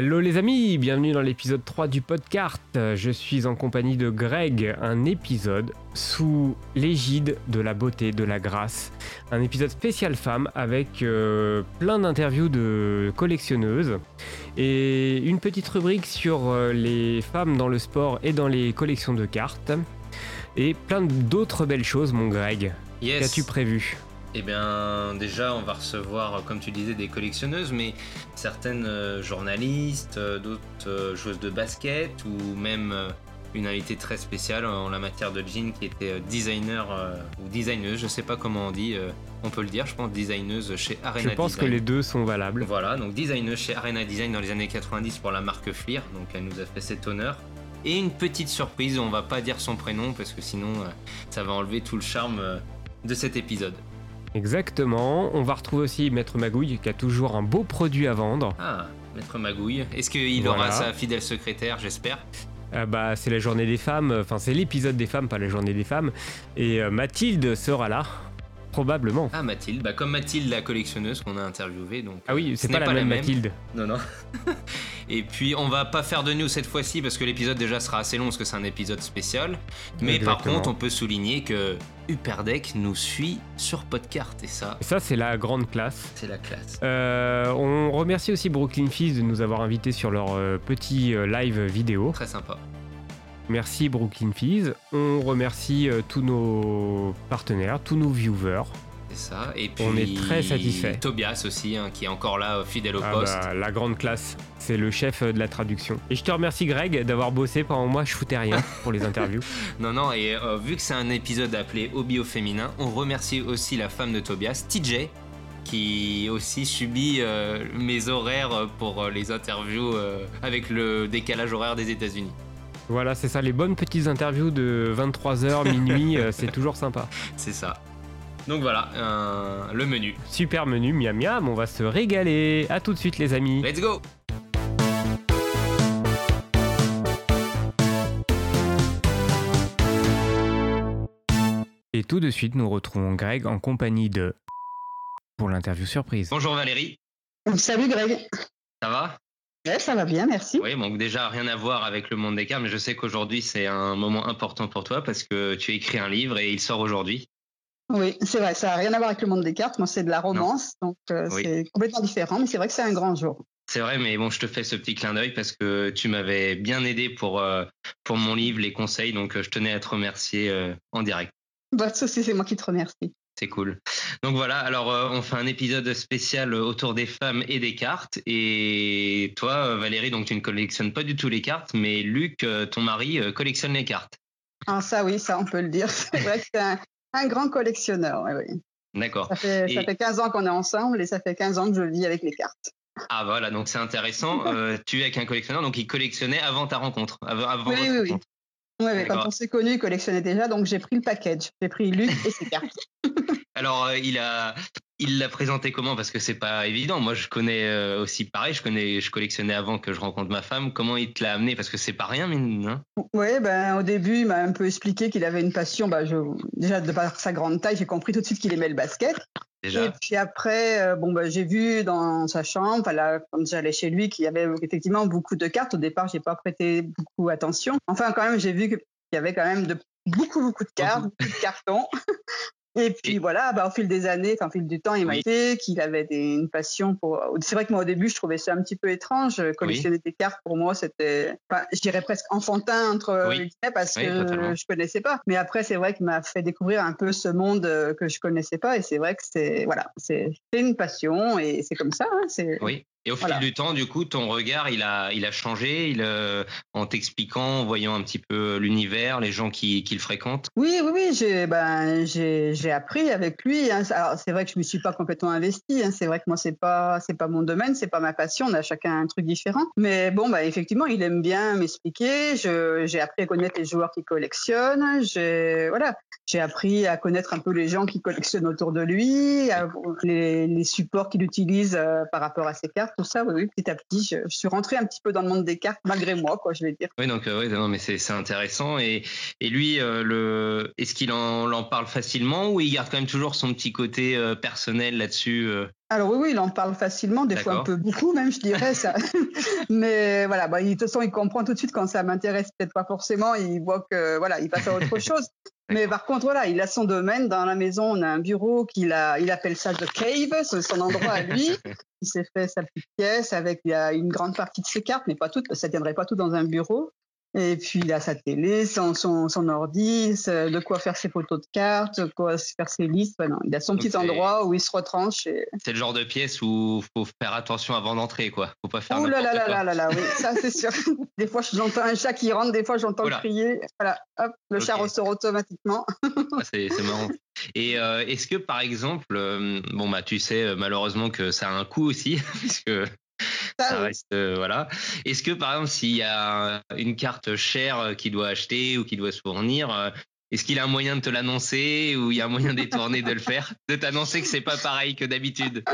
Hello les amis, bienvenue dans l'épisode 3 du podcast. Je suis en compagnie de Greg, un épisode sous l'égide de la beauté, de la grâce. Un épisode spécial femme avec euh, plein d'interviews de collectionneuses et une petite rubrique sur euh, les femmes dans le sport et dans les collections de cartes. Et plein d'autres belles choses, mon Greg. Yes. Qu'as-tu prévu? Eh bien, déjà, on va recevoir, comme tu disais, des collectionneuses, mais certaines euh, journalistes, euh, d'autres euh, joueuses de basket, ou même euh, une invitée très spéciale en la matière de jean qui était euh, designer euh, ou designeuse, je sais pas comment on dit, euh, on peut le dire, je pense designeuse chez Arena Je pense Design. que les deux sont valables. Voilà, donc designeuse chez Arena Design dans les années 90 pour la marque Fleer, donc elle nous a fait cet honneur. Et une petite surprise, on va pas dire son prénom parce que sinon euh, ça va enlever tout le charme euh, de cet épisode. Exactement. On va retrouver aussi Maître Magouille qui a toujours un beau produit à vendre. Ah, Maître Magouille. Est-ce qu'il Voilà. aura sa fidèle secrétaire, j'espère? Ah bah, c'est la journée des femmes, enfin c'est l'épisode des femmes, pas la journée des femmes. Et euh, Mathilde sera là, probablement. Ah, Mathilde. Bah, comme Mathilde, la collectionneuse qu'on a interviewée. Donc, Ah oui, euh, c'est ce pas, la même Mathilde. Non, non. Et puis, on va pas faire de news cette fois-ci parce que l'épisode déjà sera assez long parce que c'est un épisode spécial. Mais par contre, on peut souligner que Uperdec nous suit sur Podcart et ça, Et ça, c'est la grande classe. c'est la classe. Euh, on remercie aussi Brooklyn Fizz de nous avoir invités sur leur euh, petit live vidéo. Très sympa. Merci Brooklyn Fizz. On remercie euh, tous nos partenaires, tous nos viewers. C'est ça. Et puis, On est très satisfait. Tobias aussi, hein, qui est encore là, euh, fidèle au Ah poste. bah, la grande classe, c'est le chef euh, de la traduction. Et je te remercie Greg d'avoir bossé pendant moi, je foutais rien pour les interviews. Non, non, et euh, vu que c'est un épisode appelé Hobby au féminin, on remercie aussi la femme de Tobias, TJ, qui aussi subit euh, mes horaires pour les interviews euh, avec le décalage horaire des États-Unis. Voilà, c'est ça, les bonnes petites interviews de 23h, minuit, euh, c'est toujours sympa. C'est ça. Donc voilà, euh, le menu. Super menu, miam miam, on va se régaler. À tout de suite les amis. Let's go Et tout de suite, nous retrouvons Greg en compagnie de... pour l'interview surprise. Bonjour Valérie, Salut Greg. ça va? Ouais, ça va bien, merci. Oui, donc déjà rien à voir avec le monde des cartes, mais je sais qu'aujourd'hui c'est un moment important pour toi parce que tu as écrit un livre et il sort aujourd'hui. Oui, c'est vrai, ça n'a rien à voir avec le monde des cartes. Moi, c'est de la romance, donc euh, Oui. c'est complètement différent, mais c'est vrai que c'est un grand jour. C'est vrai, mais bon, je te fais ce petit clin d'œil parce que tu m'avais bien aidé pour, euh, pour mon livre, les conseils, donc euh, je tenais à te remercier euh, en direct. Bah, ça aussi, c'est moi qui te remercie. C'est cool. Donc voilà, alors euh, on fait un épisode spécial autour des femmes et des cartes. Et toi, euh, Valérie, donc tu ne collectionnes pas du tout les cartes, mais Luc, euh, ton mari, collectionne les cartes. Ah, ça, oui, ça, on peut le dire. C'est vrai que c'est un, un grand collectionneur. oui, oui. D'accord. Ça, fait, ça Et- fait 15 ans qu'on est ensemble et ça fait 15 ans que je vis avec les cartes. Ah voilà, donc c'est intéressant. Euh, tu es avec un collectionneur, donc il collectionnait avant ta rencontre, avant, avant Oui, votre oui, oui. Ouais, ouais, quand on s'est connus, il collectionnait déjà, donc j'ai pris le package. J'ai pris Luc et ses cartes. Alors, euh, il a, il l'a présenté comment? Parce que c'est pas évident. Moi, je connais euh, aussi pareil. Je connais, je collectionnais avant que je rencontre ma femme. Comment il te l'a amené? Parce que c'est pas rien, mine. Hein? Oui, ben, au début, il m'a un peu expliqué qu'il avait une passion. Je, déjà, de par sa grande taille, j'ai compris tout de suite qu'il aimait le basket. Et déjà. puis après, euh, bon, bah, j'ai vu dans sa chambre, quand j'allais chez lui, qu'il y avait effectivement beaucoup de cartes. Au départ, j'ai pas prêté beaucoup attention. Enfin, quand même, j'ai vu qu'il y avait quand même de, beaucoup, beaucoup de cartes, beaucoup de cartons. Et puis Et- voilà, bah, au fil des années, enfin, au fil du temps, il m'a Oui. dit qu'il avait des- une passion pour. C'est vrai que moi, au début, je trouvais ça un petit peu étrange. Collectionner des cartes, pour moi, c'était, enfin, je dirais presque enfantin entre Oui. guillemets, parce Oui, que totalement. je connaissais pas. Mais après, c'est vrai qu'il m'a fait découvrir un peu ce monde euh, que je connaissais pas. Et c'est vrai que c'est, voilà, c'est une passion et c'est comme ça. hein, Oui. Et au Voilà. fil du temps, du coup, ton regard, il a, il a changé. Il, euh, en t'expliquant, en voyant un petit peu l'univers, les gens qui, qui le fréquentent? Oui, oui, oui, j'ai ben, appris avec lui. hein. Alors, c'est vrai que je me suis pas complètement investie. hein. C'est vrai que moi, c'est pas c'est pas mon domaine, c'est pas ma passion. On a chacun un truc différent. Mais bon, bah, effectivement, il aime bien m'expliquer. J'ai appris à connaître les joueurs qui collectionnent. J'ai voilà, j'ai appris à connaître un peu les gens qui collectionnent autour de lui, les supports qu'il utilise euh, par rapport à ses cartes. Tout ça, oui, petit à petit, je, suis rentré un petit peu dans le monde des cartes, malgré moi, quoi, je vais dire. Oui, donc, oui, non, mais c'est intéressant. Et, et lui, le, est-ce qu'il en, en, parle facilement ou il garde quand même toujours son petit côté personnel là-dessus alors oui, oui, il en parle facilement, des fois un peu beaucoup même, je dirais ça. Mais voilà, bah, de toute façon, il comprend tout de suite quand ça m'intéresse peut-être pas forcément. Il voit que voilà, il passe à autre chose. Mais par contre, voilà, il a son domaine dans la maison. On a un bureau qu'il a, il appelle ça the cave, c'est son endroit à lui. Il s'est fait sa petite pièce avec il y a une grande partie de ses cartes, mais pas toutes, ça ne tiendrait pas tout dans un bureau. Et puis il a sa télé, son, son, son ordi, de quoi faire ses photos de cartes, de quoi faire ses listes. il a son petit endroit où il se retranche. C'est le genre de pièce où faut faire attention avant d'entrer, quoi. Faut pas faire. Ouh là là là là là oui, ça c'est sûr. des fois j'entends un chat qui rentre, des fois j'entends crier. Voilà, hop, le chat ressort automatiquement. Ah, c'est marrant. Et euh, est-ce que par exemple, euh, bon bah tu sais euh, malheureusement que ça a un coût aussi, puisque ça reste euh, voilà. Est-ce que par exemple s'il y a une carte chère euh, qu'il doit acheter ou qu'il doit se fournir, euh, est-ce qu'il a un moyen de te l'annoncer ou il y a un moyen détourné de le faire, de t'annoncer que c'est pas pareil que d'habitude?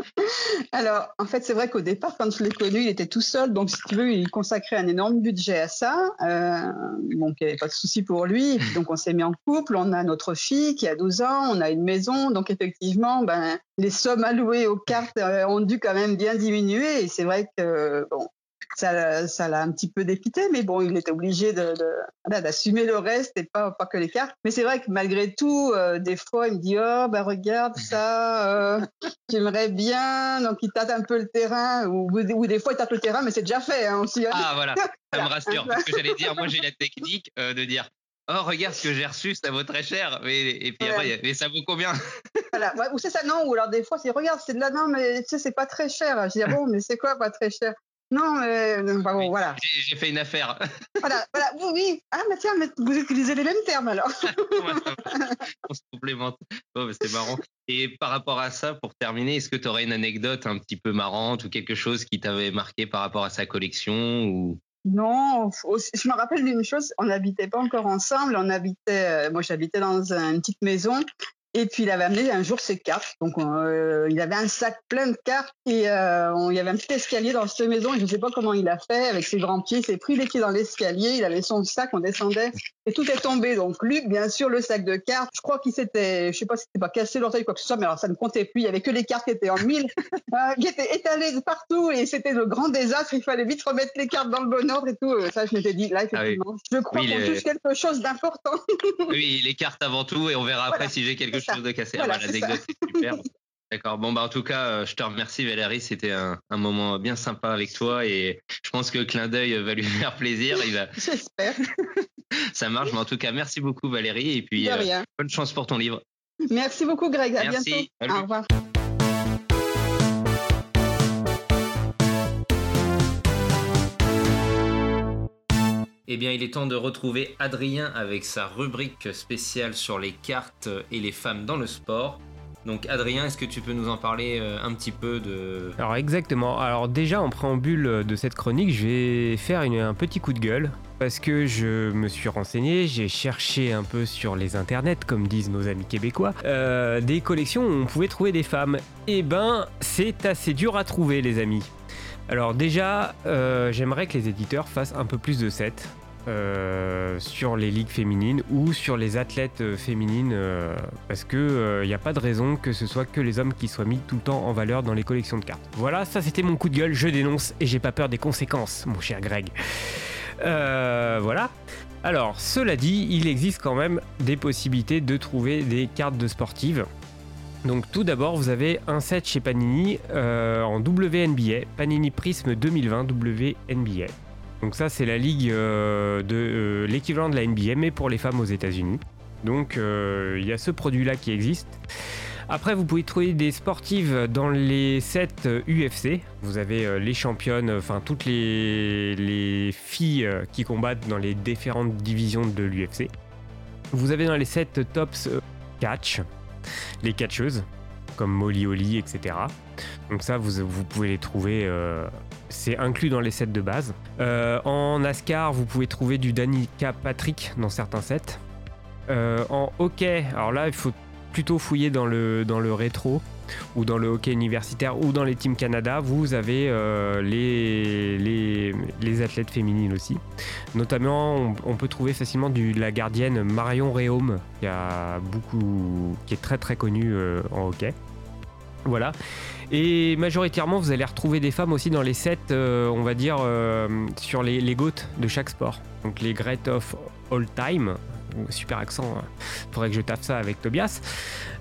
Alors, en fait, c'est vrai qu'au départ, quand je l'ai connu, il était tout seul, donc si tu veux, il consacrait un énorme budget à ça. Euh, donc, il n'y avait pas de souci pour lui. donc, on s'est mis en couple. On a notre fille qui a 12 ans. On a une maison. Donc, effectivement, ben, les sommes allouées aux cartes ont dû quand même bien diminuer. Et c'est vrai que bon, ça, ça l'a un petit peu dépité, mais bon, il était obligé de, d'assumer le reste et pas, pas que les cartes. Mais c'est vrai que malgré tout, euh, des fois, il me dit, oh, bah, regarde ça, euh, j'aimerais bien. Donc, il tâte un peu le terrain, ou, ou, des fois, il tâte le terrain, mais c'est déjà fait hein. Hein. Ah, voilà, ça me rassure, parce que j'allais dire, moi, j'ai la technique euh, de dire, Oh, regarde ce que j'ai reçu, ça vaut très cher. Mais, et puis après, mais ça vaut combien? Voilà, ou c'est ça, non, ou alors des fois, c'est regarde, c'est de la non, mais tu sais, c'est pas très cher. Je dis, ah bon, mais c'est quoi pas très cher? Non, mais voilà. J'ai fait une affaire. Voilà, voilà, oui, oui. Ah, mais tiens, mais vous utilisez les mêmes termes alors. On se complémente. c'est marrant. Et par rapport à ça, pour terminer, est-ce que tu aurais une anecdote un petit peu marrante ou quelque chose qui t'avait marqué par rapport à sa collection ou... Non, je me rappelle d'une chose, on n'habitait pas encore ensemble, on habitait, euh, moi j'habitais dans une petite maison et puis il avait amené un jour ses cartes. Donc euh, il avait un sac plein de cartes et euh, on, il y avait un petit escalier dans cette maison. Et je ne sais pas comment il a fait avec ses grands pieds. Il s'est pris les pieds dans l'escalier. Il avait son sac, on descendait et tout est tombé. Donc Luc, bien sûr, le sac de cartes. Je crois qu'il s'était, je sais pas si c'était pas cassé l'orteil ou quoi que ce soit, mais alors ça ne comptait plus. Il y avait que les cartes qui étaient en mille, euh, qui étaient étalées partout et c'était le grand désastre. Il fallait vite remettre les cartes dans le bon ordre et tout. Ça, je m'étais dit là ah effectivement. Je crois qu'on touche quelque chose d'important. oui, les cartes avant tout et on verra après si j'ai quelque chose de cassé. Ah, bah, l'anecdote est super. D'accord. Bon, bah, en tout cas, euh, je te remercie, Valérie. C'était un, moment bien sympa avec toi et je pense que clin d'œil va lui faire plaisir. Il va... J'espère. Ça marche. Mais en tout cas, merci beaucoup, Valérie. Et puis, euh, bonne chance pour ton livre. Merci beaucoup, Greg. À bientôt. Au revoir. Eh bien, il est temps de retrouver Adrien avec sa rubrique spéciale sur les cartes et les femmes dans le sport. Donc Adrien, est-ce que tu peux nous en parler euh, un petit peu de... Alors exactement. Alors déjà en préambule de cette chronique, je vais faire un petit coup de gueule parce que je me suis renseigné, j'ai cherché un peu sur les internets, comme disent nos amis québécois, euh, des collections où on pouvait trouver des femmes. Eh ben, c'est assez dur à trouver les amis. Alors déjà, euh, j'aimerais que les éditeurs fassent un peu plus de sets. Euh, sur les ligues féminines ou sur les athlètes euh, féminines parce que il n'y a pas de raison que ce soit que les hommes qui soient mis tout le temps en valeur dans les collections de cartes. Voilà, ça c'était mon coup de gueule, je dénonce et j'ai pas peur des conséquences, mon cher Greg. voilà. Alors, cela dit, il existe quand même des possibilités de trouver des cartes de sportives. Donc tout d'abord, vous avez un set chez Panini en WNBA, Panini Prism 2020 WNBA. Donc ça, c'est la ligue euh, de euh, l'équivalent de la NBA, mais pour les femmes aux États-Unis. Donc euh, il y a ce produit-là qui existe. Après, vous pouvez trouver des sportives dans les sets UFC. Vous avez les championnes, enfin toutes les, les, filles qui combattent dans les différentes divisions de l'UFC. Vous avez dans les sets tops catch, les catcheuses, comme Molly Holly, etc. Donc ça, vous, vous pouvez les trouver c'est inclus dans les sets de base. Euh, en NASCAR, vous pouvez trouver du Danica Patrick dans certains sets. Euh, en hockey, alors là, il faut plutôt fouiller dans le, dans le rétro ou dans le hockey universitaire ou dans les teams Canada, vous avez euh, les, les, athlètes féminines aussi. Notamment, on, peut trouver facilement la gardienne Marion Réaume, qui, a beaucoup, qui est très très connue euh, en hockey. Voilà. Et majoritairement, vous allez retrouver des femmes aussi dans les sets, euh, on va dire, sur les, les de chaque sport. Donc les Great of All Time, super accent, hein. faudrait que je tape ça avec Tobias.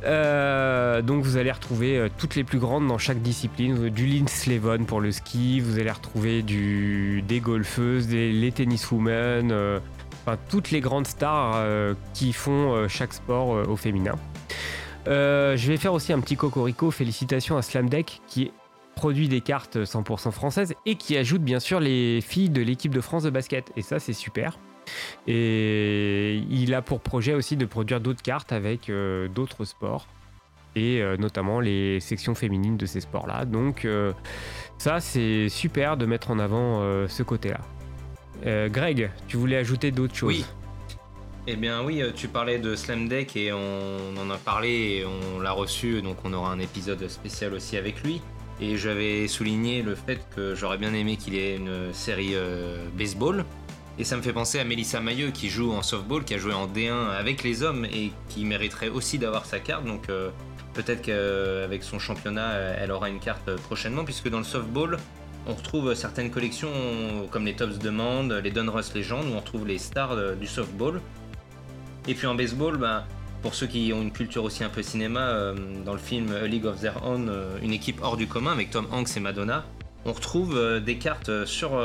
Euh, donc vous allez retrouver euh, toutes les plus grandes dans chaque discipline, du Lindsey Levon pour le ski, vous allez retrouver du, des golfeuses, des, les tenniswomen, euh, enfin toutes les grandes stars qui font chaque sport au féminin. je vais faire aussi un petit cocorico, félicitations à Slam Deck qui produit des cartes 100% françaises et qui ajoute bien sûr les filles de l'équipe de France de basket. Et ça c'est super. Et il a pour projet aussi de produire d'autres cartes avec euh, d'autres sports et euh, notamment les sections féminines de ces sports-là. Donc euh, ça, c'est super de mettre en avant ce côté-là. Greg, tu voulais ajouter d'autres choses? Oui. Eh bien oui, tu parlais de Slam Deck et on en a parlé et on l'a reçu, donc on aura un épisode spécial aussi avec lui. Et j'avais souligné le fait que j'aurais bien aimé qu'il ait une série baseball et ça me fait penser à Melissa Mailleux qui joue en softball, qui a joué en D1 avec les hommes et qui mériterait aussi d'avoir sa carte. Donc euh, peut-être qu'avec son championnat, elle aura une carte prochainement, puisque dans le softball, on retrouve certaines collections comme les Tops Demand, les Donruss Legend, où on retrouve les stars du softball. Et puis en baseball, ben, pour ceux qui ont une culture aussi un peu cinéma, euh, dans le film A League of Their Own, euh, une équipe hors du commun avec Tom Hanks et Madonna, on retrouve des cartes sur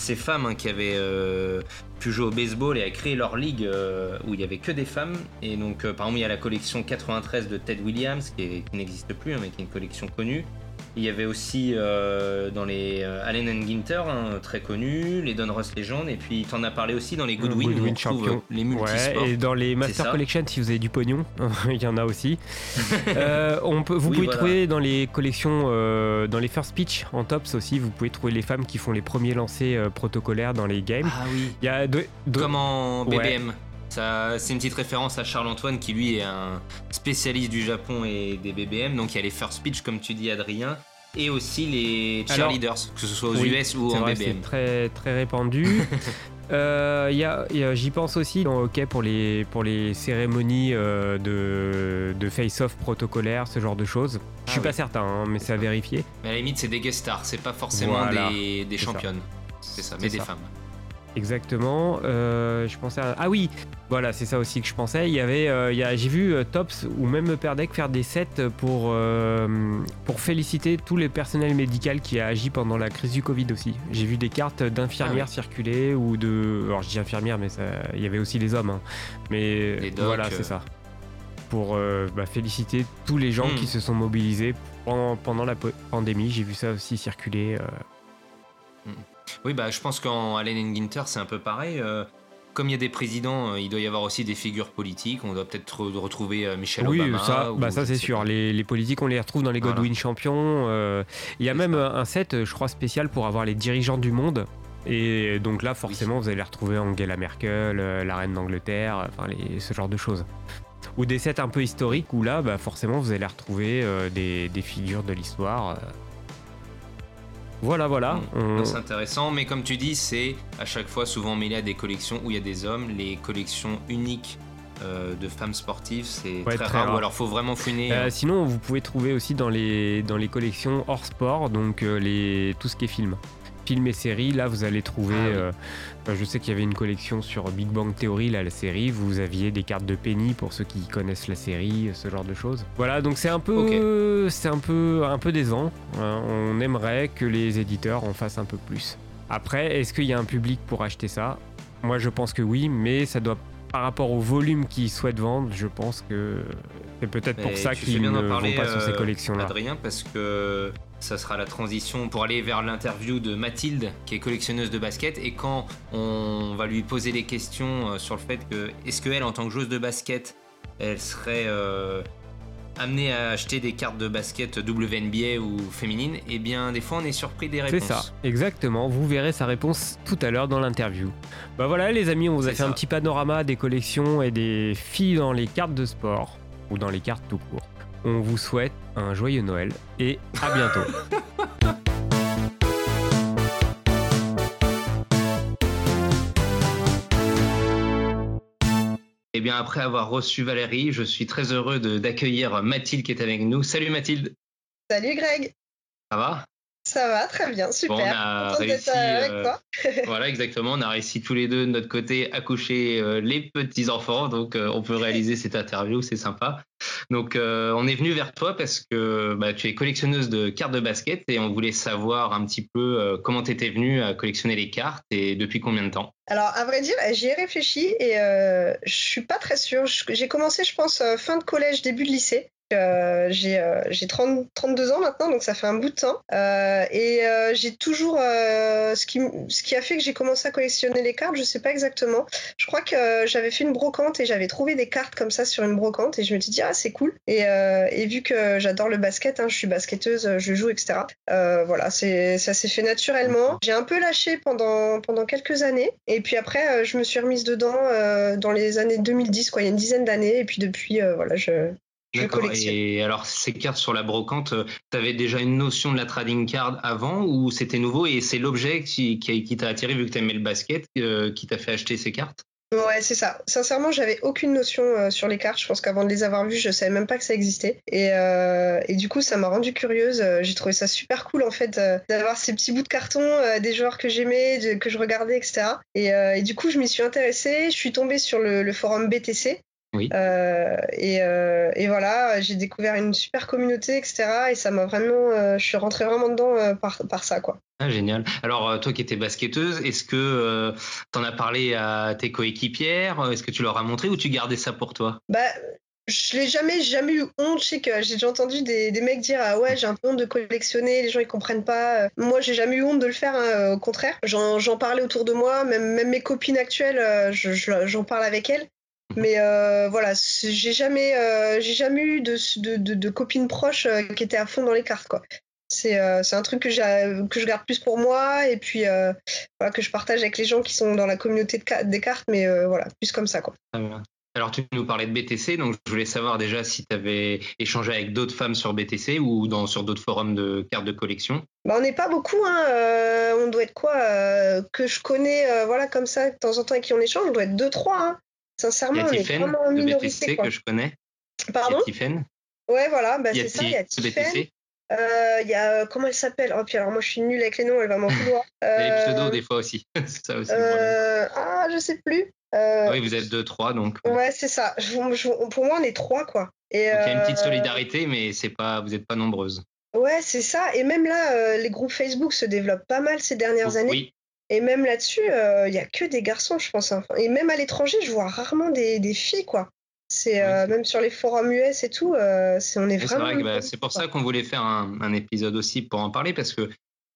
ces femmes hein, qui avaient euh, pu jouer au baseball et à créer leur ligue euh, où il y avait que des femmes. Et donc, euh, par exemple, il y a la collection 93 de Ted Williams qui, n'existe plus, hein, mais qui est une collection connue. Il y avait aussi euh, dans les euh, Allen and Ginter, hein, très connu, les Donruss Legend, et puis tu en as parlé aussi dans les Goodwin, Goodwin Champion. les multisports. et dans les Master Collection, si vous avez du pognon, il y en a aussi. euh, on peut, vous pouvez trouver dans les collections, euh, dans les First Pitch en tops aussi, vous pouvez trouver les femmes qui font les premiers lancers protocolaires dans les games. Ah oui. Il y a de, Comme en BBM. C'est une petite référence à Charles-Antoine qui lui est un spécialiste du Japon et des BBM. Donc il y a les first pitch comme tu dis Adrien et aussi les cheerleaders, que ce soit aux US ou en BBM. C'est très, très répandu. euh, J'y pense aussi dans hockey pour les, pour les cérémonies euh, de, de face-off protocolaire, ce genre de choses. Je suis ah pas certain, hein, mais c'est à vérifier. Mais à la limite, c'est des guest stars, c'est pas forcément des, des championnes. C'est ça, mais des femmes. Exactement. Euh, je pensais à... Ah oui, voilà, c'est ça aussi que je pensais. Il y avait, euh, j'ai vu euh, Tops ou même Perdec faire des sets pour, pour féliciter tous les personnels médicaux qui a agi pendant la crise du Covid aussi. J'ai vu des cartes d'infirmières ah circuler ou de. Alors je dis infirmières, mais ça... il y avait aussi les hommes. Hein. Mais voilà, c'est ça. Pour bah, féliciter tous les gens qui hmm. se sont mobilisés pendant, pendant la pandémie. J'ai vu ça aussi circuler. Oui, bah, je pense qu'en Allen Ginter, c'est un peu pareil. Euh, comme il y a des présidents, euh, il doit y avoir aussi des figures politiques. On doit peut-être retrouver euh, Michel Obama. Oui, ça, bah, ça c'est sûr. Les, politiques, on les retrouve dans les Godwin champions. il y a même un set, je crois, spécial pour avoir les dirigeants du monde. Et donc là, forcément, vous allez retrouver Angela Merkel, la reine d'Angleterre, enfin, ce genre de choses. Ou des sets un peu historiques où là, bah, forcément, vous allez retrouver des, des, figures de l'histoire. Voilà, voilà. Hmm. C'est intéressant, mais comme tu dis, c'est à chaque fois souvent mêlé à des collections où il y a des hommes. Les collections uniques euh, de femmes sportives, c'est très, rare, Ou alors faut vraiment fouiner. Euh, sinon, vous pouvez trouver aussi dans les, dans les collections hors sport, donc euh, les, tout ce qui est film films et séries, là vous allez trouver. Ah euh, je sais qu'il y avait une collection sur Big Bang Theory, là, la série. Vous aviez des cartes de Penny pour ceux qui connaissent la série, ce genre de choses. Voilà, donc c'est un peu, c'est un peu, un peu décevant. Hein. On aimerait que les éditeurs en fassent un peu plus. Après, est-ce qu'il y a un public pour acheter ça? Moi, je pense que oui, mais ça doit par rapport au volume qu'ils souhaitent vendre, je pense que c'est peut-être pour ça qu'ils ne vont pas sur ces euh, collections-là. Adrien, parce que ça sera la transition pour aller vers l'interview de Mathilde, qui est collectionneuse de basket. Et quand on va lui poser des questions euh, sur le fait que, est-ce qu'elle, en tant que joueuse de basket, elle serait euh, amenée à acheter des cartes de basket WNBA ou féminine Eh bien, des fois, on est surpris des réponses. C'est ça, exactement. Vous verrez sa réponse tout à l'heure dans l'interview. Bah voilà, les amis, on vous a fait un petit panorama des collections et des filles dans les cartes de sport. ou dans les cartes tout court. On vous souhaite un joyeux Noël et à bientôt. Eh bien, après avoir reçu Valérie, je suis très heureux d'accueillir Mathilde qui est avec nous. Salut Mathilde. Salut Greg. Ça va? Ça va, très bien, super. on a réussi, avec euh, toi. voilà, exactement. On a réussi tous les deux de notre côté à coucher euh, les petits enfants, donc euh, on peut réaliser cette interview, c'est sympa. Donc on est venu vers toi parce que bah, tu es collectionneuse de cartes de basket et on voulait savoir un petit peu comment tu étais venue à collectionner les cartes et depuis combien de temps? Alors à vrai dire, j'y ai réfléchi et je suis pas très sûre. J'ai commencé, je pense, fin de collège, début de lycée. Euh, j'ai euh, 32 ans maintenant, donc ça fait un bout de temps. Euh, et euh, j'ai toujours euh, ce, qui, a fait que j'ai commencé à collectionner les cartes, je sais pas exactement. Je crois que j'avais fait une brocante et j'avais trouvé des cartes comme ça sur une brocante et je me suis dit ah c'est cool. Et, vu que j'adore le basket, hein, je suis basketteuse, je joue, etc. voilà, ça s'est fait naturellement. J'ai un peu lâché pendant pendant quelques années et puis après je me suis remise dedans dans les années 2010 quoi, il y a une dizaine d'années et puis depuis voilà je D'accord. Et alors, ces cartes sur la brocante, euh, tu avais déjà une notion de la trading card avant ou c'était nouveau et c'est l'objet qui, qui, t'a attiré vu que tu aimais le basket euh, qui t'a fait acheter ces cartes? Ouais, c'est ça. Sincèrement, j'avais aucune notion euh, sur les cartes. Je pense qu'avant de les avoir vues, je savais même pas que ça existait. Et, et du coup, ça m'a rendu curieuse. J'ai trouvé ça super cool en fait d'avoir ces petits bouts de carton des joueurs que j'aimais, que je regardais, etc. Et, et, du coup, je m'y suis intéressée. Je suis tombée sur le, le forum BTC oui. Euh, et, euh, et, voilà, j'ai découvert une super communauté, etc. Et ça m'a vraiment, euh, je suis rentrée vraiment dedans par, par ça, quoi. Ah, génial. Alors, toi qui étais basketteuse, est-ce que tu en as parlé à tes coéquipières Est-ce que tu leur as montré ou tu gardais ça pour toi? Bah, je l'ai jamais, jamais eu honte. Je sais que j'ai déjà entendu des, des, mecs dire ah ouais j'ai un peu honte de collectionner, les gens ils comprennent pas. Moi j'ai jamais eu honte de le faire. Hein, au contraire, j'en parlais autour de moi, même, même mes copines actuelles, j'en je, parle avec elles. Mais euh, voilà, j'ai jamais, euh, j'ai jamais eu de, de, de, copines proches euh, qui étaient à fond dans les cartes, quoi. C'est un truc que, que je garde plus pour moi et puis voilà, que je partage avec les gens qui sont dans la communauté de des cartes, mais voilà, plus comme ça, quoi. Alors, tu nous parlais de BTC, donc je voulais savoir déjà si tu avais échangé avec d'autres femmes sur BTC ou dans, sur d'autres forums de cartes de collection. Bah, on n'est pas beaucoup, hein. on doit être quoi Que je connais, voilà, comme ça, de temps en temps avec qui on échange, on doit être 2-3. Hein. Sincèrement, y a Tiffen, de BTC que je connais. Pardon Il y a Ouais, voilà, bah, c'est ça, il y a Tiffen. Euh, il y a, comment elle s'appelle? Oh, puis alors moi je suis nulle avec les noms, elle va m'en vouloir. Il y a les pseudos des fois aussi. ça aussi euh, ah, je sais plus. Euh, oui, vous êtes deux, trois, donc. Ouais, c'est ça. pour moi, on est trois, quoi. Et, donc, il y a une petite solidarité, mais c'est pas, vous n'êtes pas nombreuses. Ouais, c'est ça. Et même là, les groupes Facebook se développent pas mal ces dernières années. Oui. Et même là-dessus, il euh, n'y a que des garçons, je pense. Hein. Et même à l'étranger, je vois rarement des, des filles, quoi. C'est euh, même sur les forums US et tout, euh, c'est on est vraiment. Bah, c'est pour ça qu'on voulait faire un, un, épisode aussi pour en parler parce que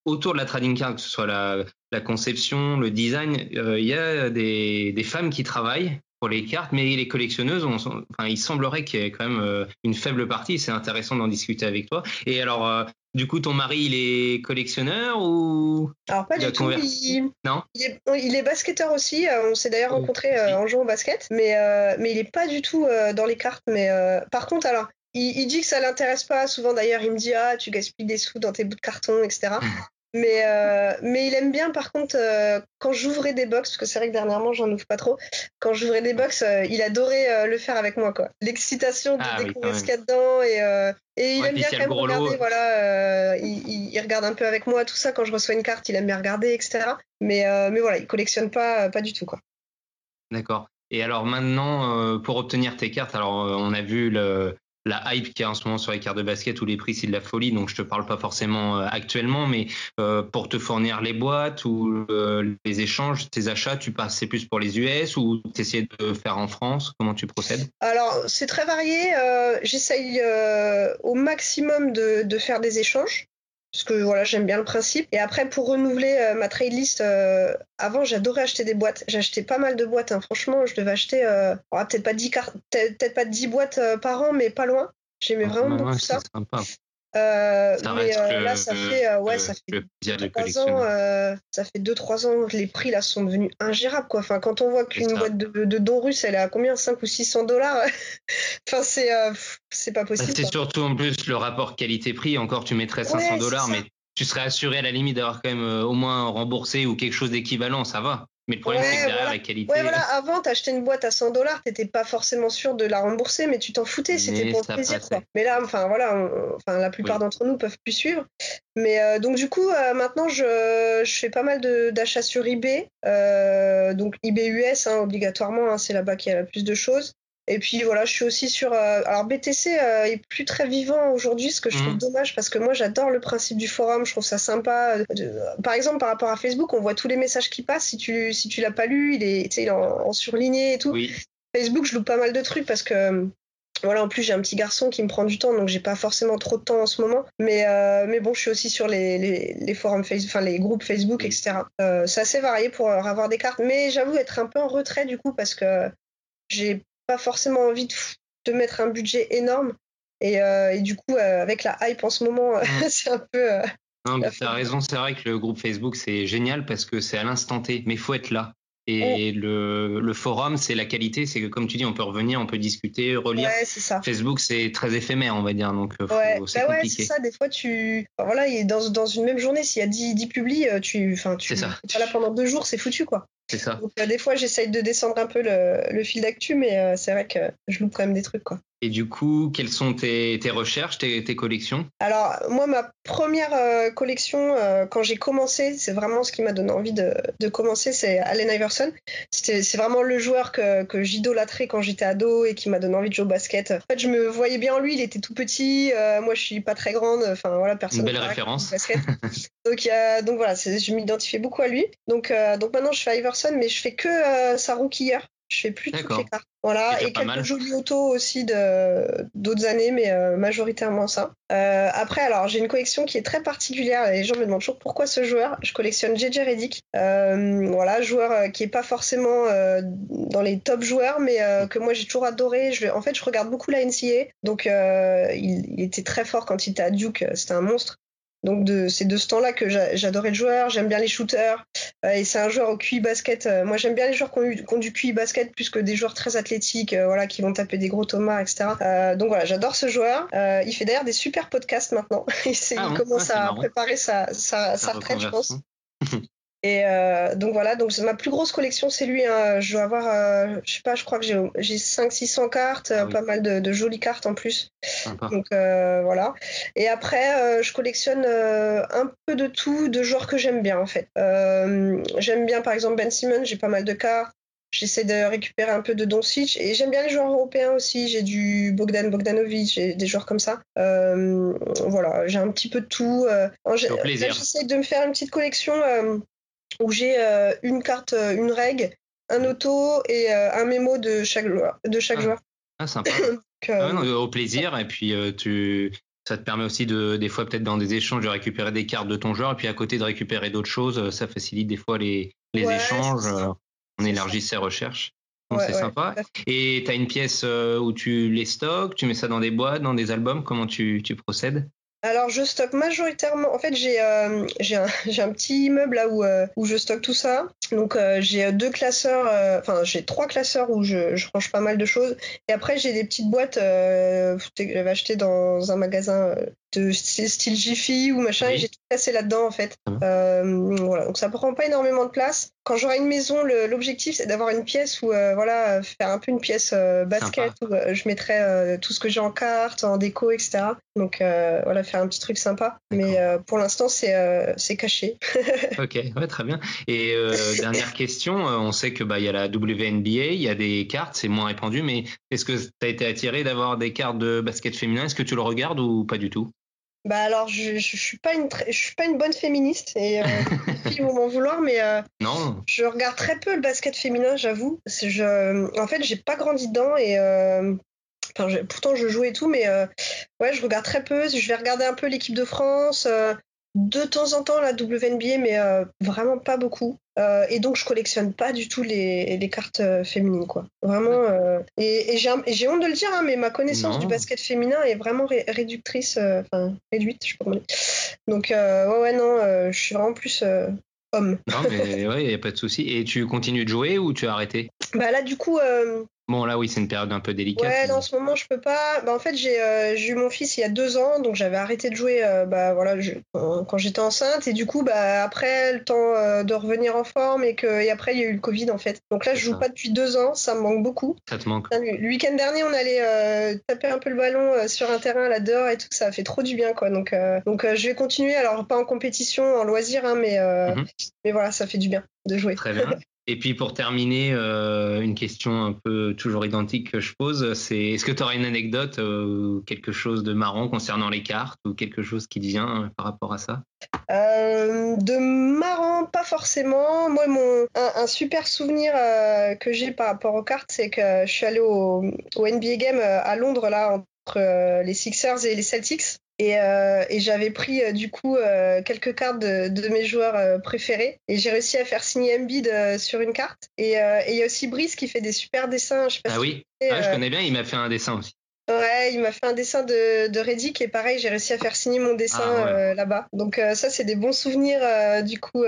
autour de la trading card, que ce soit la, la conception, le design, il y a des, des, femmes qui travaillent pour les cartes, mais les collectionneuses, on, enfin, il semblerait qu'il y ait quand même une faible partie. C'est intéressant d'en discuter avec toi. Et alors, du coup, ton mari, il est collectionneur ou Alors pas du tout. Il... Non? Il est, basketteur aussi. Euh, on s'est d'ailleurs oh, rencontrés euh, en jouant au basket, mais euh, mais il est pas du tout dans les cartes. Mais par contre, alors. Il, dit que ça l'intéresse pas. Souvent d'ailleurs, il me dit ah tu gaspilles des sous dans tes bouts de carton, etc. Mais, euh, mais il aime bien, par contre, euh, quand j'ouvrais des box, parce que c'est vrai que dernièrement, j'en ouvre pas trop, quand j'ouvrais des box, euh, il adorait le faire avec moi, quoi. L'excitation de ah découvrir ce qu'il y a dedans, et, et il aime bien quand même regarder, voilà, il, il, regarde un peu avec moi, tout ça, quand je reçois une carte, il aime bien regarder, etc. Mais, mais voilà, il collectionne pas, pas du tout, quoi. D'accord. Et alors maintenant, pour obtenir tes cartes, alors on a vu le, la hype qu'il y a en ce moment sur les cartes de basket où les prix c'est de la folie, donc je te parle pas forcément euh, actuellement, mais euh, pour te fournir les boîtes ou euh, les échanges, tes achats, tu passes plus pour les US ou tu essaies de faire en France? Comment tu procèdes? Alors c'est très varié. J'essaye au maximum de, faire des échanges parce que voilà, j'aime bien le principe. Et après, pour renouveler euh, ma trade list, euh, avant, j'adorais acheter des boîtes. J'achetais pas mal de boîtes. Hein. Franchement, je devais acheter euh, oh, peut-être pas 10 peut-être pas 10 boîtes par an, mais pas loin. J'aimais vraiment beaucoup ça. Euh, Ça mais euh, là, ça fait, euh, ouais, le- ça fait le plaisir de 3 collectionner. ans, euh, ça fait 2-3 ans, les prix là sont devenus ingérables quoi. Enfin, quand on voit qu'une boîte de, de dons russes elle est à combien? 5 ou 600 dollars? Enfin, c'est c'est pas Bah, possible. c'est surtout en plus le rapport qualité-prix. Encore, tu mettrais 500 Ouais, dollars, mais tu serais assuré à la limite d'avoir quand même au moins remboursé ou quelque chose d'équivalent, ça va. Mais le problème, Ouais, c'est que derrière voilà. la qualité. Ouais, voilà, avant, t'achetais une boîte à 100 dollars, t'étais pas forcément sûr de la rembourser, mais tu t'en foutais, c'était pour le plaisir, quoi. Mais là, enfin, voilà, on- enfin, la plupart Oui. d'entre nous peuvent plus suivre. Mais euh, donc, du coup, euh, maintenant, je, je fais pas mal de- d'achats sur eBay. Euh, donc, eBay US, hein, obligatoirement, hein, c'est là-bas qu'il y a le plus de choses. Et puis voilà, je suis aussi sur. euh, alors BTC euh, est plus très vivant aujourd'hui, ce que je trouve Mhm. dommage parce que moi j'adore le principe du forum, je trouve ça sympa. euh, de- Par exemple, par rapport à Facebook, on voit tous les messages qui passent. Si tu si tu l'as pas lu, il est, il est en, en surligné et tout. Oui, Facebook, je loupe pas mal de trucs parce que euh, voilà, en plus j'ai un petit garçon qui me prend du temps, donc j'ai pas forcément trop de temps en ce moment. Mais euh, mais bon, je suis aussi sur les, les, les forums Facebook, enfin les groupes Facebook, Oui. etc. Euh, c'est assez varié pour avoir des cartes, mais j'avoue être un peu en retrait du coup parce que j'ai pas forcément envie de, de mettre un budget énorme. Et, euh, et du coup, euh, avec la hype en ce moment, Mm. c'est un peu. euh, non, mais t'as raison, c'est vrai que le groupe Facebook, c'est génial parce que c'est à l'instant T, mais il faut être là. Et le, le forum, c'est la qualité, c'est que comme tu dis, on peut revenir, on peut discuter, relire. ouais, c'est ça. Facebook, c'est très éphémère, on va dire, donc euh, faut- Ouais, c'est bah ouais, c'est ça. Des fois, tu. enfin, voilà, et dans, dans une même journée, s'il y a 10, 10 publis, euh, tu. Enfin, tu. Ça. pas là pendant deux jours, c'est foutu, quoi. c'est ça. Donc, euh, des fois, j'essaye de descendre un peu le, le fil d'actu, mais euh, c'est vrai que je loupe quand même des trucs, quoi. Et du coup, quelles sont tes, tes recherches, tes, tes collections? Alors, moi, ma première euh, collection, euh, quand j'ai commencé, c'est vraiment ce qui m'a donné envie de, de commencer, c'est Allen Iverson. C'est vraiment le joueur que, que j'idolâtrais quand j'étais ado et qui m'a donné envie de jouer au basket. En fait, je me voyais bien en lui, il était tout petit, euh, moi, je suis pas très grande, enfin, voilà, personne Une belle référence. basket. donc, donc voilà, je m'identifiais beaucoup à lui. Donc, donc maintenant, je fais Iverson, mais je fais que sa rookie year. Je fais plus toutes les cartes. Voilà, et quelques jolies autos aussi d'autres années, mais euh, majoritairement ça. Euh, après, alors j'ai une collection qui est très particulière. Les gens me demandent toujours pourquoi ce joueur. Je collectionne JJ Redick. Euh, voilà, joueur euh, qui est pas forcément dans les top joueurs, mais que moi j'ai toujours adoré. Je, en fait, je regarde beaucoup la NCA, donc il, il était très fort quand il était à Duke. C'était un monstre. Donc de, c'est de ce temps-là que j'a- j'adorais le joueur, j'aime bien les shooters, euh, et c'est un joueur au QI basket. Euh, moi j'aime bien les joueurs qui ont, eu- qui ont du QI basket plus que des joueurs très athlétiques, euh, voilà, qui vont taper des gros tomards, etc. Donc voilà, j'adore ce joueur. Il fait d'ailleurs des super podcasts maintenant. Et Ah il bon commence Ah, à marrant. préparer sa, sa, sa retraite, je pense. Et euh, donc voilà, donc ma plus grosse collection, c'est lui. hein. Je dois avoir, euh, je sais pas, je crois que j'ai j'ai 500-600 cartes, euh, Ah oui. pas mal de, de jolies cartes en plus. Sympa. Donc euh, voilà. Et après, je collectionne un peu de tout, de joueurs que j'aime bien en fait. J'aime bien par exemple Ben Simmons, j'ai pas mal de cartes. J'essaie de récupérer un peu de Doncic et j'aime bien les joueurs européens aussi. J'ai du Bogdan Bogdanovic, j'ai des joueurs comme ça. Euh, voilà, j'ai un petit peu de tout. En plaisir. J'essaie de me faire une petite collection euh, où j'ai euh, une carte, euh, une règle, un auto et euh, un mémo de chaque joueur. De chaque Ah. joueur. Ah, sympa. Donc, Ah non, au plaisir, et puis tu. Ça te permet aussi de, des fois, peut-être dans des échanges, de récupérer des cartes de ton joueur, et puis à côté de récupérer d'autres choses, ça facilite des fois les, les Ouais, échanges, on élargit ses recherches. Donc Ouais, c'est ouais, sympa. Et tu as une pièce où tu les stockes, tu mets ça dans des boîtes, dans des albums, comment tu, tu procèdes? Alors, je stocke majoritairement. En fait, j'ai euh, un, petit immeuble là où, euh, où je stocke tout ça. Donc, euh, j'ai deux classeurs, enfin, j'ai trois classeurs où je, je range pas mal de choses. Et après, j'ai des petites boîtes que j'avais achetées dans un magasin de style Jiffy ou machin, Oui. et j'ai tout placé là-dedans en fait. Mhm. Euh, voilà, donc ça prend pas énormément de place. Quand j'aurai une maison, l'objectif c'est d'avoir une pièce où euh, voilà, faire un peu une pièce euh, basket où je mettrai tout ce que j'ai en carte, en déco, etc. Donc voilà, faire un petit truc sympa. Mais pour l'instant c'est c'est caché. Ok, ouais, très bien. Et dernière question, on sait que bah il y a la WNBA, il y a des cartes, c'est moins répandu, mais est-ce que tu as été attiré d'avoir des cartes de basket féminin? Est-ce que tu le regardes ou pas du tout? Bah alors je, je, je suis pas une je suis pas une bonne féministe et euh, les filles vont m'en vouloir, mais euh, Non Je regarde très peu le basket féminin, j'avoue. Je, en fait, j'ai pas grandi dedans et euh, enfin, pourtant je joue et tout, mais euh, ouais, je regarde très peu. Je vais regarder un peu l'équipe de France. Euh, de temps en temps la WNBA, mais vraiment pas beaucoup. et donc je collectionne pas du tout les, les cartes féminines quoi. Vraiment. et, et j'ai honte de le dire, hein, mais ma connaissance du basket féminin est vraiment réductrice, enfin réduite, je sais pas comment dire. Donc ouais ouais non, je suis vraiment plus homme. Non mais ouais, y a pas de souci. Et tu continues de jouer ou tu as arrêté? Bah là du coup Bon, là, oui, c'est une période un peu délicate. Ouais, en ce moment, je peux pas. Bah, en fait, euh, j'ai eu mon fils il y a deux ans, donc j'avais arrêté de jouer euh, bah, voilà, quand j'étais enceinte. Et du coup, bah, après, le temps euh, de revenir en forme, et, que, et après, il y a eu le Covid, en fait. Donc là, je joue pas depuis deux ans, ça me manque beaucoup. Ça te manque Le week-end dernier, on allait taper un peu le ballon sur un terrain là dehors et tout, ça a fait trop du bien, quoi. Donc, donc je vais continuer, alors pas en compétition, en loisir, hein, mais, mhm. mais voilà, ça fait du bien de jouer. Très bien. Et puis pour terminer, euh, une question un peu toujours identique que je pose, c'est est-ce que tu auras une anecdote, euh, quelque chose de marrant concernant les cartes ou quelque chose qui te vient euh, par rapport à ça? De marrant, pas forcément. Moi, mon un, super souvenir que j'ai par rapport aux cartes, c'est que je suis allée au, au NBA Game à Londres là entre les Sixers et les Celtics. Euh, et, j'avais pris euh, du coup euh, quelques cartes de, mes joueurs préférés et j'ai réussi à faire signer Embiid sur une carte. Et il y a aussi Brice qui fait des super dessins. Je ah oui, ah, je connais bien, il m'a fait un dessin aussi. Ouais, il m'a fait un dessin de, de Reddick et pareil, j'ai réussi à faire signer mon dessin ah, là-bas. Donc ça, c'est des bons souvenirs du coup.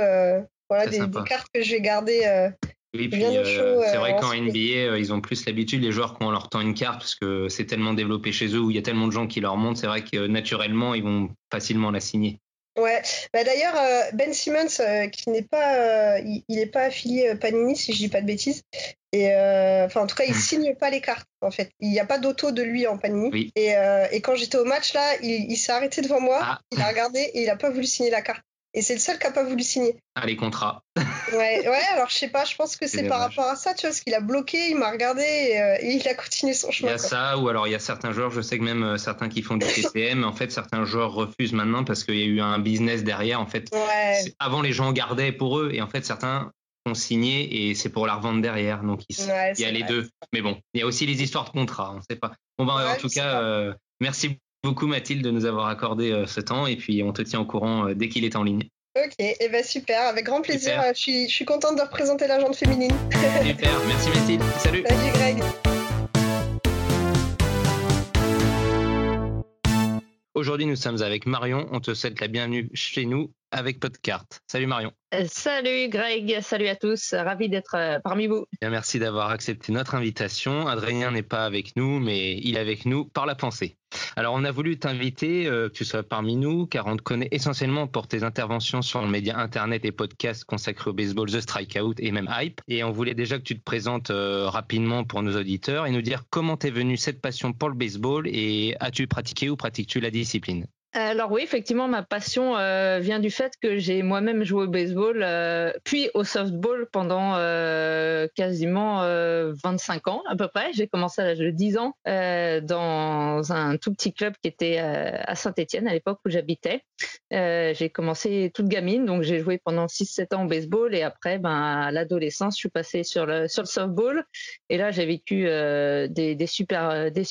voilà, des, cartes que je vais garder oui, puis euh, c'est vrai euh, qu'en NBA, euh, ils ont plus l'habitude, les joueurs, quand on leur tend une carte, parce que c'est tellement développé chez eux, où il y a tellement de gens qui leur montrent, c'est vrai que naturellement, ils vont facilement la signer. Ouais, bah, d'ailleurs, Ben Simmons, qui n'est pas, il n'est pas affilié Panini, si je dis pas de bêtises, et enfin, en tout cas, il hmm. signe pas les cartes, en fait. Il n'y a pas d'auto de lui en Panini. Et, et, quand j'étais au match, là, il, s'est arrêté devant moi, ah. il a regardé et il n'a pas voulu signer la carte. Et c'est le seul qui n'a pas voulu signer. Ah, les contrats. ouais, ouais, alors je sais pas, je pense que c'est par rapport à ça, tu vois, parce qu'il a bloqué, il m'a regardé euh, et, il a continué son chemin. Il y a ça, ou alors il y a certains joueurs, je sais que même euh, certains qui font du TCM, en fait, certains joueurs refusent maintenant parce qu'il y a eu un business derrière, en fait. Avant, les gens gardaient pour eux, et en fait, certains ont signé et c'est pour la revendre derrière. Donc il, y a les deux. Mais bon, il y a aussi les histoires de contrats, on sait pas. Bon, ben, en tout cas, euh, merci beaucoup Mathilde de nous avoir accordé ce temps et puis on te tient au courant dès qu'il est en ligne. Ok, et eh ben super, avec grand plaisir. Je suis, je suis contente de représenter la jante féminine. Super, merci Mathilde. Salut. Salut Greg. Aujourd'hui, nous sommes avec Marion. On te souhaite la bienvenue chez nous avec Podcart. Salut Marion. Euh, salut Greg, salut à tous, ravi d'être euh, parmi vous. Bien, merci d'avoir accepté notre invitation. Adrien n'est pas avec nous, mais il est avec nous par la pensée. Alors on a voulu t'inviter, euh, que tu sois parmi nous, car on te connaît essentiellement pour tes interventions sur le média internet et podcast consacrés au baseball, The Strikeout et même Hype. Et on voulait déjà que tu te présentes rapidement pour nos auditeurs et nous dire comment t'es venue cette passion pour le baseball et as-tu pratiqué ou pratiques-tu la discipline? Alors oui, effectivement, ma passion euh, vient du fait que j'ai moi-même joué au baseball, euh, puis au softball pendant euh, quasiment 25 ans à peu près. J'ai commencé à l'âge de 10 ans dans un tout petit club qui était à Saint-Étienne à l'époque où j'habitais. j'ai commencé toute gamine, donc j'ai joué pendant 6-7 ans au baseball et après, ben, à l'adolescence, je suis passée sur le, sur le softball et là j'ai vécu des, super, des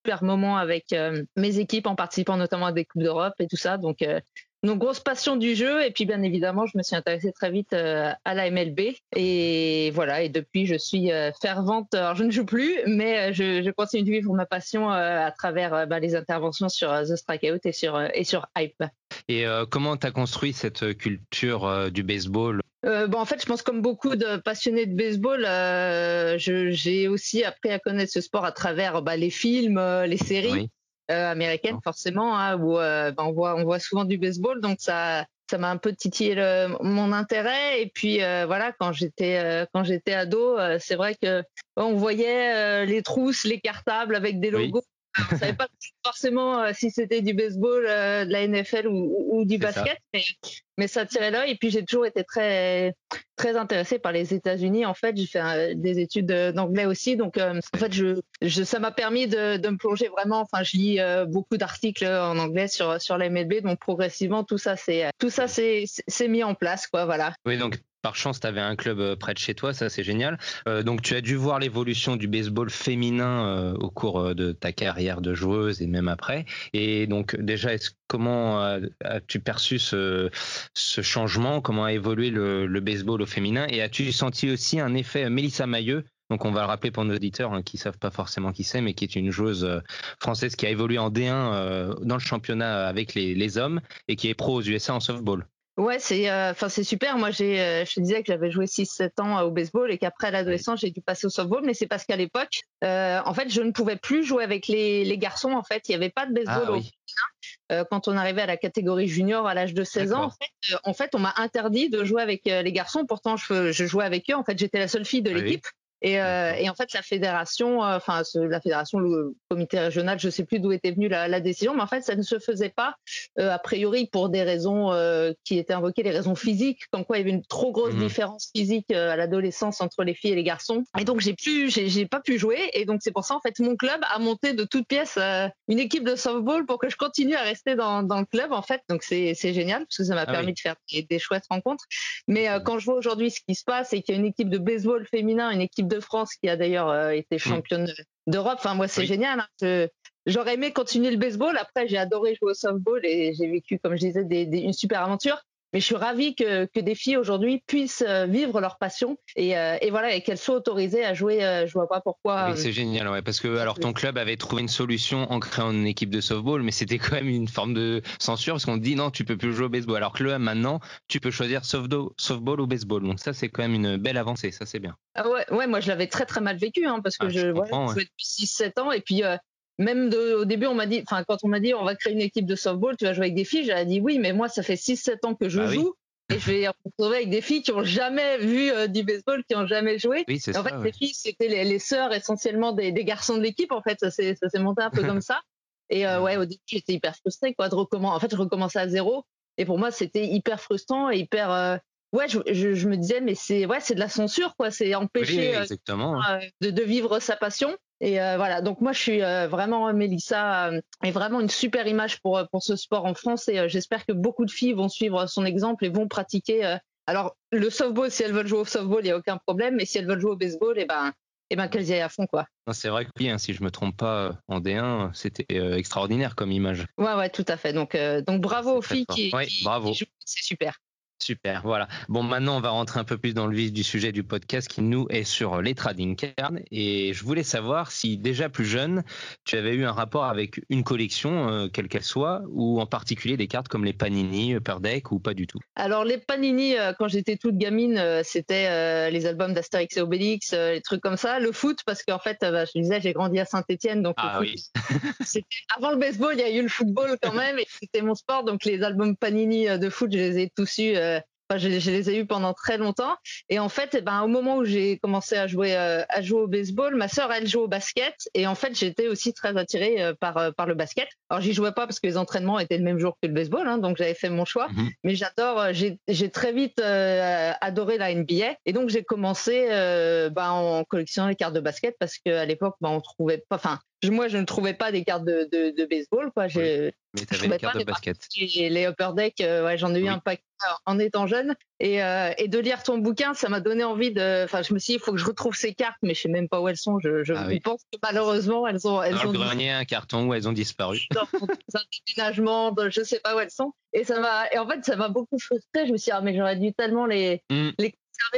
super super moment avec euh, mes équipes en participant notamment à des Coupes d'Europe et tout ça. Donc, euh, donc grosse passion du jeu. Et puis bien évidemment je me suis intéressée très vite euh, à la MLB et voilà. Et depuis je suis fervente. Alors je ne joue plus mais je, continue de vivre ma passion à travers bah, les interventions sur The Strikeout et sur et sur Hype. Et comment tu as construit cette culture du baseball? Euh, bon, en fait, je pense comme beaucoup de passionnés de baseball, euh, j'ai aussi appris à connaître ce sport à travers bah, les films, euh, les séries américaines, forcément, hein, où bah, on, voit, on voit souvent du baseball, donc ça ça m'a un peu titillé mon intérêt. Et puis voilà, quand j'étais quand j'étais ado, c'est vrai que on voyait les trousses, les cartables avec des logos. On savait pas forcément euh, si c'était du baseball, euh, de la NFL ou, du basket, mais, ça tirait l'œil. Et puis j'ai toujours été très très intéressée par les États-Unis. En fait, j'ai fait des études d'anglais aussi, donc euh, en fait, je, ça m'a permis de, me plonger vraiment. Enfin, je lis beaucoup d'articles en anglais sur sur la MLB, donc progressivement tout ça c'est tout ça c'est mis en place, quoi. Voilà. Oui, donc par chance, tu avais un club euh, près de chez toi, ça c'est génial. Euh, donc tu as dû voir l'évolution du baseball féminin euh, au cours de ta carrière de joueuse et même après. Et donc déjà, comment as-tu perçu ce, changement? Comment a évolué le, baseball au féminin? Et as-tu senti aussi un effet Mélissa Mailleux? Donc on va le rappeler pour nos auditeurs hein, qui savent pas forcément qui c'est, mais qui est une joueuse française qui a évolué en D1 dans le championnat avec les, les, hommes et qui est pro aux USA en softball. Ouais, c'est euh, enfin c'est super. Moi, j'ai, euh, je te disais que j'avais joué 6-7 ans euh, au baseball et qu'après l'adolescence, j'ai dû passer au softball. Mais c'est parce qu'à l'époque, en fait, je ne pouvais plus jouer avec les, les garçons. En fait, il n'y avait pas de baseball ah, au quand on arrivait à la catégorie junior à l'âge de 16 ans, en fait, on m'a interdit de jouer avec les garçons. Pourtant, je, je, jouais avec eux. En fait, j'étais la seule fille de ah l'équipe. Et, euh, et, en fait, la fédération, euh, enfin la fédération, le comité régional, je sais plus d'où était venue la, la, décision, mais en fait, ça ne se faisait pas euh, a priori pour des raisons qui étaient invoquées, les raisons physiques, comme quoi il y avait une trop grosse mmh. différence physique à l'adolescence entre les filles et les garçons. Et donc j'ai plus, j'ai pas pu jouer, et donc c'est pour ça en fait mon club a monté de toutes pièces une équipe de softball pour que je continue à rester dans, dans le club en fait. Donc c'est génial parce que ça m'a ah permis de faire des, des, chouettes rencontres. Mais quand je vois aujourd'hui ce qui se passe et qu'il y a une équipe de baseball féminin, une équipe de France qui a d'ailleurs euh, été mm. championne d'Europe. Enfin, moi, c'est génial. Hein. J'aurais aimé continuer le baseball. Après, j'ai adoré jouer au softball et j'ai vécu, comme je disais, une super aventure. Mais je suis ravie que, que des filles aujourd'hui puissent euh, vivre leur passion et, euh, et voilà et qu'elles soient autorisées à jouer. Euh, je vois pas pourquoi. Oui, c'est génial, ouais, parce que alors ton club avait trouvé une solution en créant une équipe de softball, mais c'était quand même une forme de censure parce qu'on dit non, tu peux plus jouer au baseball. Alors que là maintenant, tu peux choisir softball ou baseball. Donc ça, c'est quand même une belle avancée. Ça, c'est bien. Ah ouais, ouais, moi je l'avais très très mal vécu hein, parce que ah, je, je jouais depuis 6-7 ans et puis même au début, on m'a dit, enfin, quand on m'a dit on va créer une équipe de softball, tu vas jouer avec des filles, j'avais dit oui, mais moi, ça fait 6-7 ans que je bah joue. Et je vais retrouver avec des filles qui ont jamais vu euh, du baseball, qui ont jamais joué. Oui, en fait, les filles, c'était les, les, sœurs essentiellement des, des garçons de l'équipe. En fait, ça s'est monté un peu comme ça. Et euh, ouais, au début, j'étais hyper frustrée, quoi, de recommencer. En fait, je recommençais à zéro. Et pour moi, c'était hyper frustrant et hyper. Euh, ouais, je, je, je, me disais, mais c'est ouais, c'est de la censure, quoi. C'est empêcher euh, de, de, vivre sa passion. Et euh, voilà, donc moi je suis euh, vraiment Mélissa euh, est vraiment une super image pour pour ce sport en France et j'espère que beaucoup de filles vont suivre son exemple et vont pratiquer. alors le softball, si elles veulent jouer au softball, il y a aucun problème, mais si elles veulent jouer au baseball, et eh ben et eh ben qu'elles y aillent à fond quoi. C'est vrai que oui, hein, si je me trompe pas, en D1, c'était extraordinaire comme image. Ouais ouais, tout à fait. Donc donc bravo aux filles qui, qui, bravo. c'est super. Super, voilà. Bon, maintenant, on va rentrer un peu plus dans le vif du sujet du podcast qui, nous, est sur les trading cards. Et je voulais savoir si, déjà plus jeune, tu avais eu un rapport avec une collection, euh, quelle qu'elle soit, ou en particulier des cartes comme les Panini, Upper Deck, ou pas du tout? Alors, les Panini, euh, quand j'étais toute gamine, euh, c'était les albums d'Astérix et Obélix, les trucs comme ça. Le foot, parce qu'en fait, bah, je disais, j'ai grandi à Saint-Etienne, donc ah, oui. avant le baseball, il y a eu le football quand même, et c'était mon sport. Donc, les albums Panini de foot, je les ai tous eus je, les ai eus pendant très longtemps. Et en fait, eh ben, au moment où j'ai commencé à jouer, euh, à jouer au baseball, ma sœur, elle joue au basket. Et en fait, j'étais aussi très attirée euh, par, euh, par le basket. Alors, j'y jouais pas parce que les entraînements étaient le même jour que le baseball, hein, donc j'avais fait mon choix. Mhm. Mais j'adore, j'ai très vite adoré la NBA. Et donc, j'ai commencé ben, en collectionnant les cartes de basket parce qu'à l'époque, ben, on trouvait pas, enfin, moi, je ne trouvais pas des cartes de, de, de baseball. Quoi. Mais tu avais des cartes de basket. Les Upper Deck, euh, ouais, j'en ai eu un paquet en étant jeune. Et, euh, et de lire ton bouquin, ça m'a donné envie de. Enfin, je me suis dit, il faut que je retrouve ces cartes, mais je sais même pas où elles sont. Je, je ah pense que malheureusement, elles ont. Elles Dans ont le grenier, un carton où elles ont disparu. Dans un déménagement, je sais pas où elles sont. Et ça m'a. Et en fait, ça m'a beaucoup frustré. Je me suis dit, ah, mais j'aurais dû tellement les, mmh. les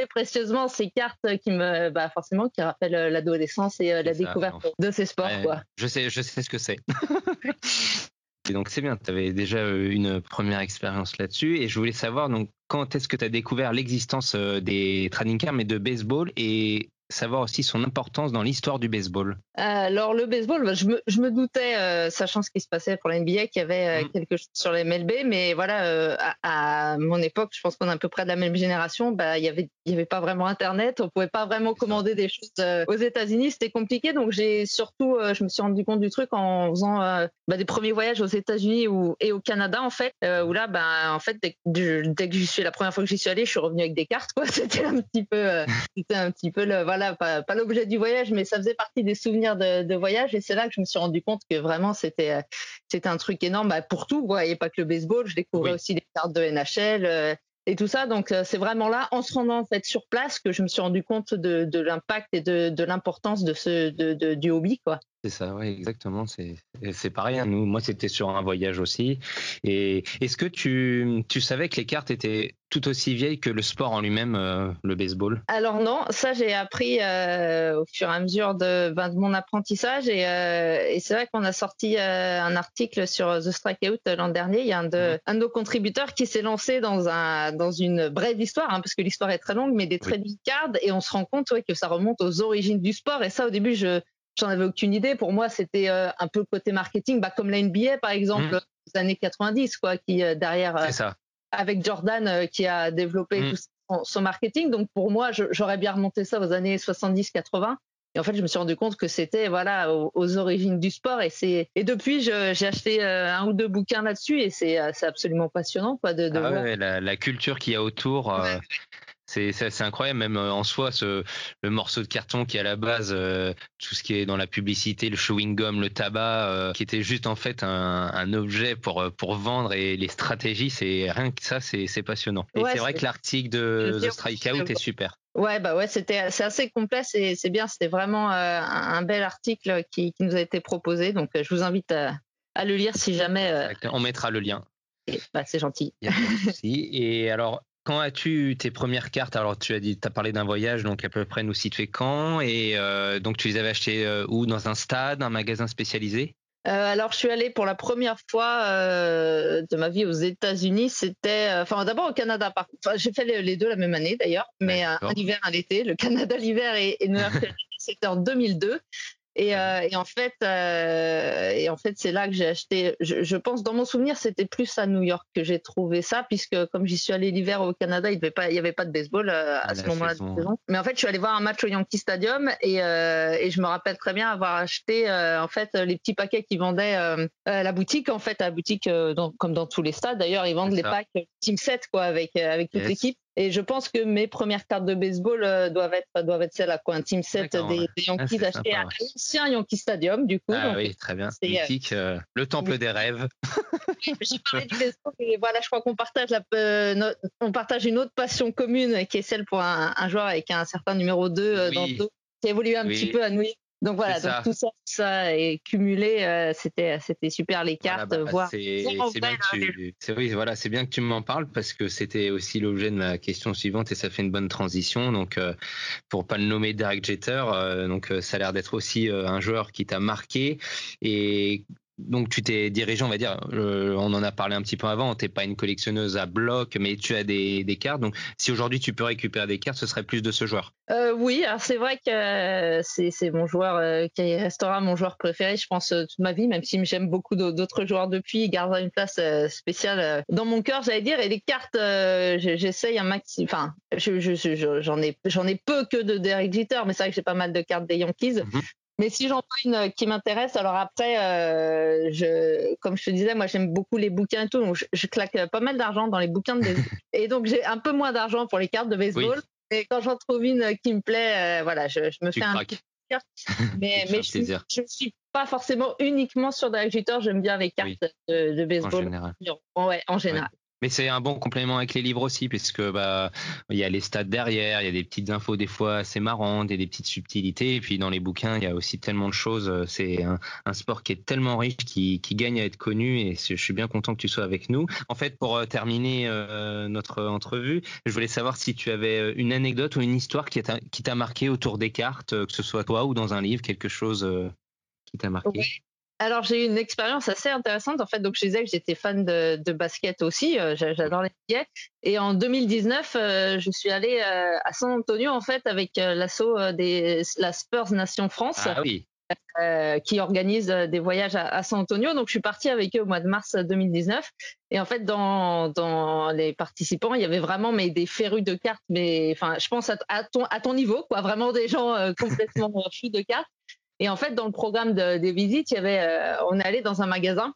précieusement ces cartes qui me, bah forcément, qui rappellent euh, l'adolescence et euh, la découverte de ces sports. quoi. Je sais, je sais ce que c'est. et donc c'est bien, tu avais déjà euh, une première expérience là-dessus et je voulais savoir donc quand est-ce que tu as découvert l'existence des trading cards mais de baseball et savoir aussi son importance dans l'histoire du baseball. Alors le baseball, bah, je, me, je, me, doutais, euh, sachant ce qui se passait pour la NBA, qu'il y avait euh, mm. quelque chose sur les MLB, mais voilà, euh, à, mon époque, je pense qu'on est à peu près de la même génération, bah, il y avait, y avait pas vraiment Internet, on pouvait pas vraiment commander des choses aux États-Unis, c'était compliqué, donc j'ai surtout, je me suis rendu compte du truc en faisant bah, des premiers voyages aux États-Unis et au Canada en fait, où là, bah, en fait, dès, dès que j'y suis, la première fois que j'y suis allée, je suis revenue avec des cartes, quoi. C'était un petit peu, c'était un petit peu le, voilà, pas, pas l'objet du voyage, mais ça faisait partie des souvenirs de, voyage et c'est là que je me suis rendu compte que vraiment c'était euh, c'était un truc énorme bah, pour tout quoi et pas que le baseball je découvrais aussi les cartes de NHL euh, et tout ça. Donc c'est vraiment là, en se rendant en fait sur place, que je me suis rendu compte de, de l'impact et de, de l'importance de ce de, de, du hobby, quoi. C'est ça, oui, exactement. C'est, c'est pareil. Hein. Nous, moi, c'était sur un voyage aussi. Et est-ce que tu, tu savais que les cartes étaient tout aussi vieilles que le sport en lui-même, euh, le baseball? Alors non, ça j'ai appris euh, au fur et à mesure de, ben, de mon apprentissage. Et, euh, et c'est vrai qu'on a sorti un article sur The Strikeout l'an dernier. Il y a un de, un de nos contributeurs qui s'est lancé dans, un, dans une brève histoire, hein, parce que l'histoire est très longue, mais des trading cards. Et on se rend compte ouais, que ça remonte aux origines du sport. Et ça, au début, je j'en avais aucune idée. Pour moi, c'était euh, un peu le côté marketing, bah, comme la NBA par exemple, mmh. des années 90, quoi, qui euh, derrière, euh, ça. avec Jordan qui a développé mmh. tout son, marketing. Donc pour moi, j'aurais bien remonté ça aux années 70-80. Et en fait, je me suis rendu compte que c'était voilà aux, origines du sport. Et c'est et depuis, j'ai acheté un ou deux bouquins là-dessus et c'est absolument passionnant quoi de, de ah voir. la, la, culture qu'il y a autour. C'est incroyable, même euh, en soi, ce, le morceau de carton qui est à la base, euh, tout ce qui est dans la publicité, le chewing gum, le tabac, euh, qui était juste en fait un, un, objet pour pour vendre et les stratégies, c'est rien que ça, c'est passionnant. Et c'est vrai que l'article de The Strikeout est super. Ouais, bah ouais, c'était c'est assez complet, c'est bien, c'était vraiment un, bel article qui, qui, nous a été proposé, donc je vous invite à, à le lire si jamais. On mettra le lien. Bah, c'est gentil. Et alors, quand as-tu tes premières cartes? Alors, tu as dit, as parlé d'un voyage, donc à peu près nous situer quand? Et euh, donc, tu les avais achetées euh, où? Dans un stade, un magasin spécialisé? Euh, alors, je suis allée pour la première fois de ma vie aux États-Unis. C'était, enfin, d'abord au Canada. Enfin, j'ai fait les, deux la même année d'ailleurs, mais un, hiver, un été. Le Canada l'hiver et, et New York c'était en 2002. Et, euh, et, en fait, euh, et en fait, c'est là que j'ai acheté. Je, je, pense, dans mon souvenir, c'était plus à New York que j'ai trouvé ça, puisque comme j'y suis allé l'hiver au Canada, il n'y avait pas de baseball euh, à ce moment-là de saison. Mais en fait, je suis allé voir un match au Yankee Stadium et, et je me rappelle très bien avoir acheté en fait les petits paquets qui vendaient la boutique. En fait, à la boutique, comme dans tous les stades, d'ailleurs, ils vendent les packs Team 7 quoi, avec avec toute l'équipe. Et je pense que mes premières cartes de baseball euh, doivent être doivent être celles à quoi un team set des, des, Yankees ah, achetés à l'ancien Yankee Stadium du coup. Ah oui, très bien. Euh, Mythique, euh, le temple des rêves. J'ai parlé du baseball et voilà, je crois qu'on partage la, on partage une autre passion commune qui est celle pour un, un joueur avec un certain numéro 2 dans le dos qui a évolué un petit peu à New York donc voilà, donc tout ça, tout ça est cumulé, euh, c'était c'était super les cartes, voilà, bah, C'est bien que tu, c'est oui, voilà, c'est bien que tu m'en parles parce que c'était aussi l'objet de ma question suivante et ça fait une bonne transition. Donc euh, pour pas le nommer Derek Jeter, euh, donc euh, ça a l'air d'être aussi un joueur qui t'a marqué et donc tu t'es dirigé, on va dire, euh, on en a parlé un petit peu avant, tu n'es pas une collectionneuse à bloc, mais tu as des, des cartes. Donc si aujourd'hui tu peux récupérer des cartes, ce serait plus de ce joueur. Euh, oui, alors c'est vrai que euh, c'est mon joueur qui restera mon joueur préféré, je pense, toute ma vie, même si j'aime beaucoup d'autres joueurs depuis, il gardera une place spéciale dans mon cœur, j'allais dire. Et les cartes, j'essaye un maximum, enfin, j'en je, je, ai, j'en ai peu que de Derek Jeter, mais c'est vrai que j'ai pas mal de cartes des Yankees. Mhm. Mais si j'en vois une qui m'intéresse, alors après, euh, je, comme je te disais, moi j'aime beaucoup les bouquins et tout, donc je, claque pas mal d'argent dans les bouquins de baseball. et donc j'ai un peu moins d'argent pour les cartes de baseball. Et quand j'en trouve une qui me plaît, euh, voilà, je, me fais un petit carte. Mais, mais je, ne suis pas forcément uniquement sur Jeter, j'aime bien les cartes de, baseball. En général. Ouais, en général. Mais c'est un bon complément avec les livres aussi, puisque bah il y a les stats derrière, il y a des petites infos des fois assez marrantes, et des petites subtilités. Et puis dans les bouquins, il y a aussi tellement de choses. C'est un, sport qui est tellement riche, qui, gagne à être connu. Et je suis bien content que tu sois avec nous. En fait, pour euh, terminer euh, notre entrevue, je voulais savoir si tu avais euh, une anecdote ou une histoire qui t'a marqué autour des cartes, que ce soit toi ou dans un livre, quelque chose qui t'a marqué. Alors j'ai eu une expérience assez intéressante en fait. Donc je disais que j'étais fan de, basket aussi, euh, j'adore les billets. Et en 2019, euh, je suis allée euh, à San Antonio en fait avec l'assaut des la Spurs Nation France. Ah qui organise des voyages à, San Antonio. Donc, je suis partie avec eux au mois de mars 2019. Et en fait, dans, dans les participants, il y avait vraiment mais, des férus de cartes. Mais enfin, je pense à, ton, à ton niveau, quoi. Vraiment des gens complètement fous de cartes. Et en fait, dans le programme des visites, il y avait, euh, on est allé dans un magasin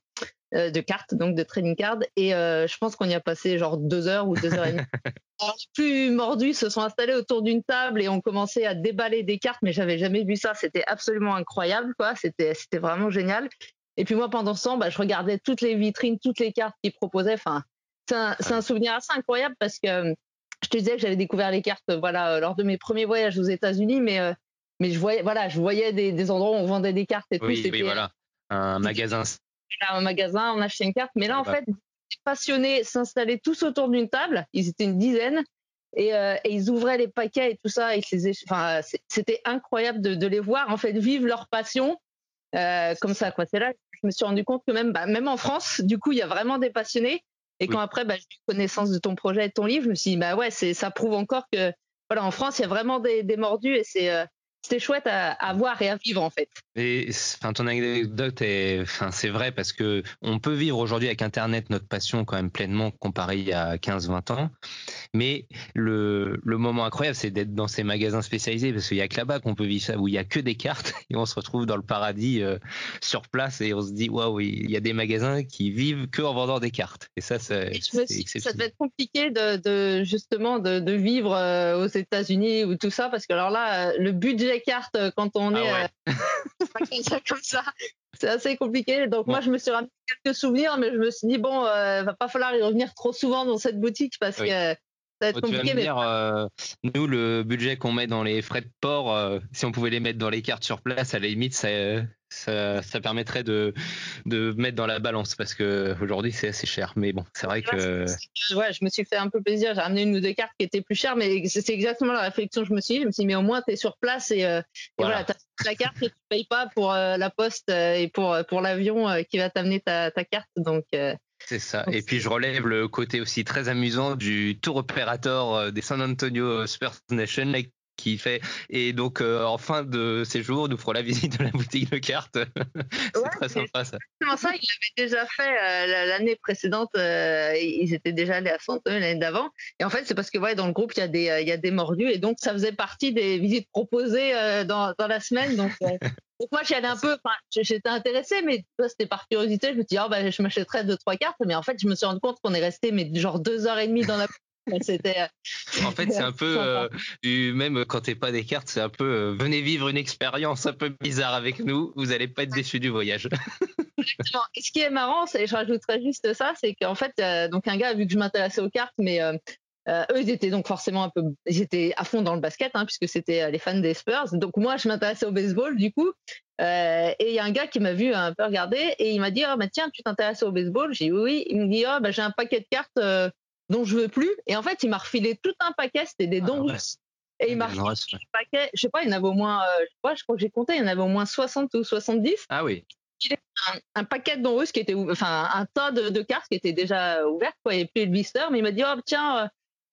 euh, de cartes, donc de trading cards, et euh, je pense qu'on y a passé genre deux heures ou deux heures et demie. Alors, les plus mordus se sont installés autour d'une table et ont commencé à déballer des cartes, mais j'avais jamais vu ça. C'était absolument incroyable, quoi. C'était, c'était vraiment génial. Et puis moi, pendant ce temps, bah, je regardais toutes les vitrines, toutes les cartes qu'ils proposaient. Enfin, c'est un, souvenir assez incroyable parce que je te disais que j'avais découvert les cartes voilà lors de mes premiers voyages aux États-Unis, mais mais je voyais voilà je voyais des, endroits où on vendait des cartes et oui, tout. Oui, voilà, un magasin. Un magasin, on achetait une carte, mais là en fait, les passionnés s'installaient tous autour d'une table, ils étaient une dizaine. Et, ils ouvraient les paquets et tout ça. Et enfin, c'était incroyable de, de, les voir en fait vivre leur passion comme ça. Quoi. C'est là que je me suis rendu compte que même, bah, même en France, du coup, il y a vraiment des passionnés. Et quand après, bah, j'ai eu connaissance de ton projet et de ton livre, je me suis dit, bah ouais, ça prouve encore que, voilà, en France, il y a vraiment des, des mordus et c'est, euh, c'était chouette à, voir et à vivre en fait. Et enfin, ton anecdote est, enfin, c'est vrai parce que on peut vivre aujourd'hui avec Internet notre passion quand même pleinement comparé à 15-20 ans. Mais le, le moment incroyable, c'est d'être dans ces magasins spécialisés parce qu'il y a que là-bas qu'on peut vivre ça, où il y a que des cartes et on se retrouve dans le paradis euh, sur place et on se dit waouh, il y a des magasins qui vivent que en vendant des cartes. Et ça, c'est, ça devait être compliqué de, de justement de, de vivre euh, aux États-Unis ou tout ça parce que alors là, le budget cartes euh, quand on est ah euh, comme ça. C'est assez compliqué. Donc moi, je me suis ramené quelques souvenirs, mais je me suis dit bon, euh, va pas falloir y revenir trop souvent dans cette boutique parce que ça va être compliqué. Mais... Dire, nous, le budget qu'on met dans les frais de port, si on pouvait les mettre dans les cartes sur place, à la limite, ça, ça, ça, permettrait de, de mettre dans la balance parce que aujourd'hui c'est assez cher. Mais bon, c'est vrai que. Ouais, je me suis fait un peu plaisir. J'ai ramené une ou deux cartes qui étaient plus chères, mais c'est exactement la réflexion que je me suis dit. Je me suis dit, mais au moins tu es sur place et, euh, voilà, tu as ta carte et tu payes pas pour euh, la poste euh, et pour, pour l'avion qui va t'amener ta, ta, carte. Donc. C'est ça. Et puis je relève le côté aussi très amusant du tour opérateur des San Antonio Spurs Nation qui fait et donc euh, en fin de séjour nous ferons la visite de la boutique de cartes. C'est très sympa ça. ça. Il l'avait déjà fait euh, l'année précédente euh, ils étaient déjà allés à Santon l'année d'avant. Et en fait c'est parce que ouais dans le groupe il y a des il y a des mordus et donc ça faisait partie des visites proposées dans, dans la semaine. Donc donc moi j'y allais un peu, j'étais intéressée, mais c'était par curiosité. Je me dis, oh, bah, je m'achèterais deux trois cartes, mais en fait je me suis rendu compte qu'on est resté mais genre deux heures et demie dans la C'était. Euh, en fait, c'est un peu euh, même quand t'es pas des cartes, c'est un peu euh, venez vivre une expérience un peu bizarre avec nous. Vous allez pas être déçus du voyage. Exactement. Et ce qui est marrant, et je rajouterais juste ça, c'est qu'en fait, donc un gars, vu que je m'intéressais aux cartes, mais eux, ils étaient donc forcément un peu, ils étaient à fond dans le basket, hein, puisque c'était les fans des Spurs. Donc moi, je m'intéressais au baseball, du coup. et il y a un gars qui m'a vu un peu regarder et il m'a dit, oh, bah, tiens, tu t'intéresses au baseball J'ai dit oui. Il me dit, oh, bah, j'ai un paquet de cartes dont je veux plus. Et en fait, il m'a refilé tout un paquet, c'était des ah, dons russes. Et il m'a refilé un paquet, je sais pas, il y en avait au moins, euh, je, sais pas, je crois que j'ai compté, il y en avait au moins 60 ou 70. Ah oui. Un, un, paquet de dons russes qui était, enfin, un tas de, cartes qui étaient déjà ouvertes, quoi, il n'y avait plus le blister, mais il m'a dit, oh, tiens, euh,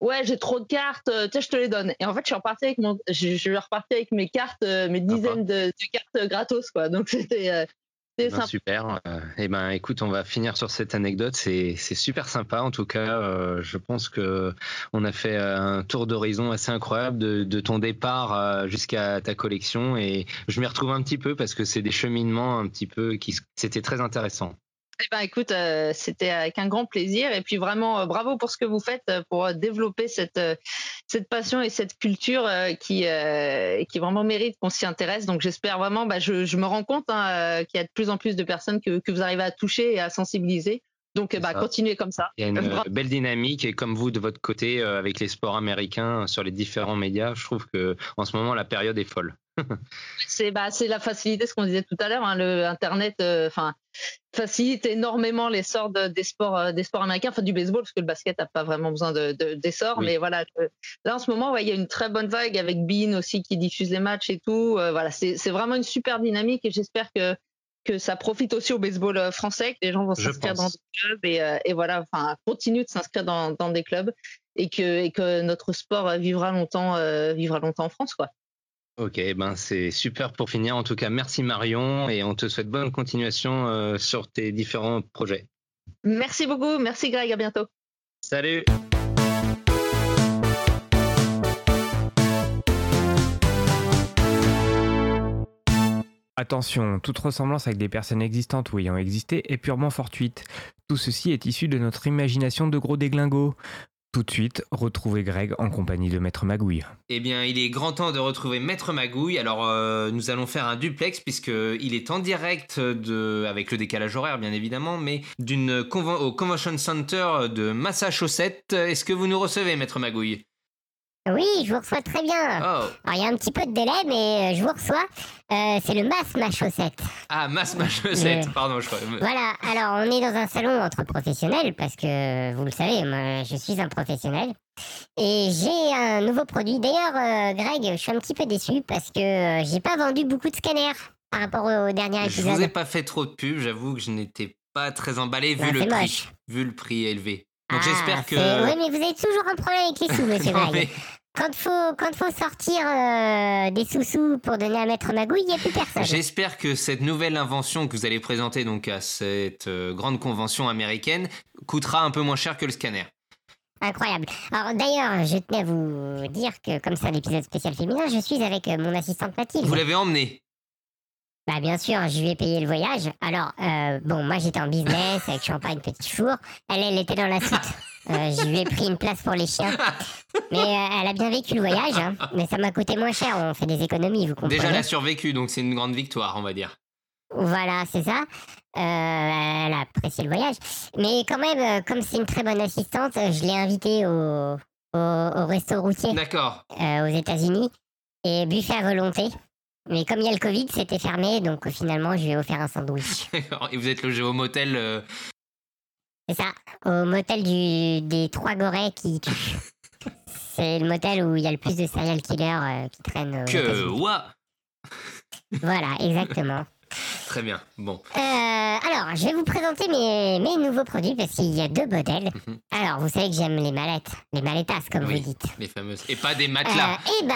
ouais, j'ai trop de cartes, euh, tiens, je te les donne. Et en fait, je suis reparti avec mon, je, je suis reparti avec mes cartes, mes dizaines de, de, cartes gratos, quoi. Donc c'était, ben, super. euh, eh ben, écoute, on va finir sur cette anecdote. C'est super sympa. En tout cas, euh, je pense que on a fait un tour d'horizon assez incroyable de, ton départ euh, jusqu'à ta collection. Et je m'y retrouve un petit peu parce que c'est des cheminements un petit peu qui c'était très intéressant. Eh ben, écoute, euh, c'était avec un grand plaisir. Et puis vraiment, euh, bravo pour ce que vous faites euh, pour développer cette, cette passion et cette culture qui, qui vraiment mérite qu'on s'y intéresse. Donc j'espère vraiment, bah, je, je, me rends compte hein, qu'il y a de plus en plus de personnes que, que vous arrivez à toucher et à sensibiliser. Donc, bah, continuez comme ça. Il y a une belle dynamique et comme vous de votre côté avec les sports américains sur les différents médias, je trouve que en ce moment la période est folle. c'est bah, la facilité, ce qu'on disait tout à l'heure. Hein, le Internet, enfin, facilite énormément l'essor des sports euh, des sports américains, enfin du baseball parce que le basket n'a pas vraiment besoin de d'essor, mais voilà. Là en ce moment, il y a une très bonne vague avec Bean aussi qui diffuse les matchs et tout. Euh, voilà, c'est vraiment une super dynamique et j'espère que que ça profite aussi au baseball euh, français, que les gens vont s'inscrire dans des clubs et, et voilà, enfin continue de s'inscrire dans, dans des clubs et que et que notre sport vivra longtemps vivra longtemps en France quoi. Ok, ben c'est super pour finir. En tout cas, merci Marion et on te souhaite bonne continuation euh, sur tes différents projets. Merci beaucoup, merci Greg, à bientôt. Salut. Attention, toute ressemblance avec des personnes existantes ou ayant existé est purement fortuite. Tout ceci est issu de notre imagination de gros déglingos. Tout de suite retrouver Greg en compagnie de Maître Magouille. Eh bien, il est grand temps de retrouver Maître Magouille. Alors, euh, nous allons faire un duplex puisqu'il est en direct de, avec le décalage horaire, bien évidemment, mais d'une au Convention Center de Massachusetts. Est-ce que vous nous recevez, Maître Magouille? Oui, je vous reçois très bien. Oh. Alors, il y a un petit peu de délai, mais euh, je vous reçois. Euh, c'est le Mass Ma Chaussette. Ah, Mass Ma Chaussette, pardon, je crois. Voilà, alors on est dans un salon entre professionnels, parce que vous le savez, moi je suis un professionnel. Et j'ai un nouveau produit. D'ailleurs, euh, Greg, je suis un petit peu déçu parce que j'ai pas vendu beaucoup de scanners par rapport au dernier épisode. Je vous ai pas fait trop de pub, j'avoue que je n'étais pas très emballé vu le prix. Vu le prix élevé. Donc ah, j'espère que. Oui, mais vous avez toujours un problème avec les sous, monsieur Greg. Quand faut, quand faut sortir euh, des sous-sous pour donner à Maître Magouille, il n'y a plus personne. J'espère que cette nouvelle invention que vous allez présenter donc à cette euh, grande convention américaine coûtera un peu moins cher que le scanner. Incroyable. Alors d'ailleurs, je tenais à vous dire que comme c'est un épisode spécial féminin, je suis avec euh, mon assistante Mathilde. Vous l'avez emmenée bah bien sûr, je lui ai payé le voyage. Alors, bon, moi j'étais en business avec champagne, petit four. Elle, elle était dans la suite. Euh, je lui ai pris une place pour les chiens. Mais euh, elle a bien vécu le voyage, hein. mais ça m'a coûté moins cher. On fait des économies, vous comprenez. Déjà, elle a survécu, donc c'est une grande victoire, on va dire. Voilà, c'est ça. Euh, elle a apprécié le voyage. Mais quand même, comme c'est une très bonne assistante, je l'ai invitée au, au, resto routier. D'accord. aux États-Unis. Et buffet à volonté. Mais comme il y a le Covid, c'était fermé, donc finalement, je lui ai offert un sandwich. Et vous êtes logé au motel c'est ça, au motel du, des trois gorées qui. C'est le motel où il y a le plus de serial killers euh, qui traînent. que what Voilà, exactement. Très bien, bon. Euh, alors, je vais vous présenter mes, mes nouveaux produits parce qu'il y a deux modèles. Mhm. Alors, vous savez que j'aime les mallettes, les mallettas comme vous dites. Les fameuses. Et pas des matelas. Euh, et bah,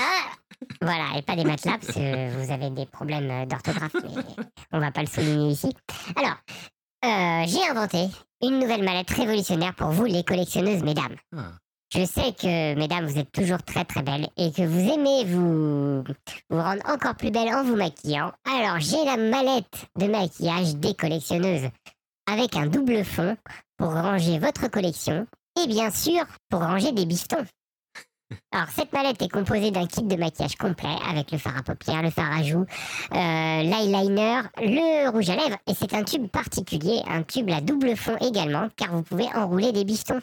voilà, et pas des matelas parce que vous avez des problèmes d'orthographe, mais on va pas le souligner ici. Alors, euh, j'ai inventé une nouvelle mallette révolutionnaire pour vous, les collectionneuses, mesdames. Ah. Je sais que, mesdames, vous êtes toujours très très belles et que vous aimez vous, vous rendre encore plus belles en vous maquillant. Alors, j'ai la mallette de maquillage des collectionneuses avec un double fond pour ranger votre collection et bien sûr pour ranger des bifetons. Alors, cette mallette est composée d'un kit de maquillage complet avec le fard à paupières, le fard à joues, euh, l'eyeliner, le rouge à lèvres et c'est un tube particulier, un tube à double fond également car vous pouvez enrouler des bistons.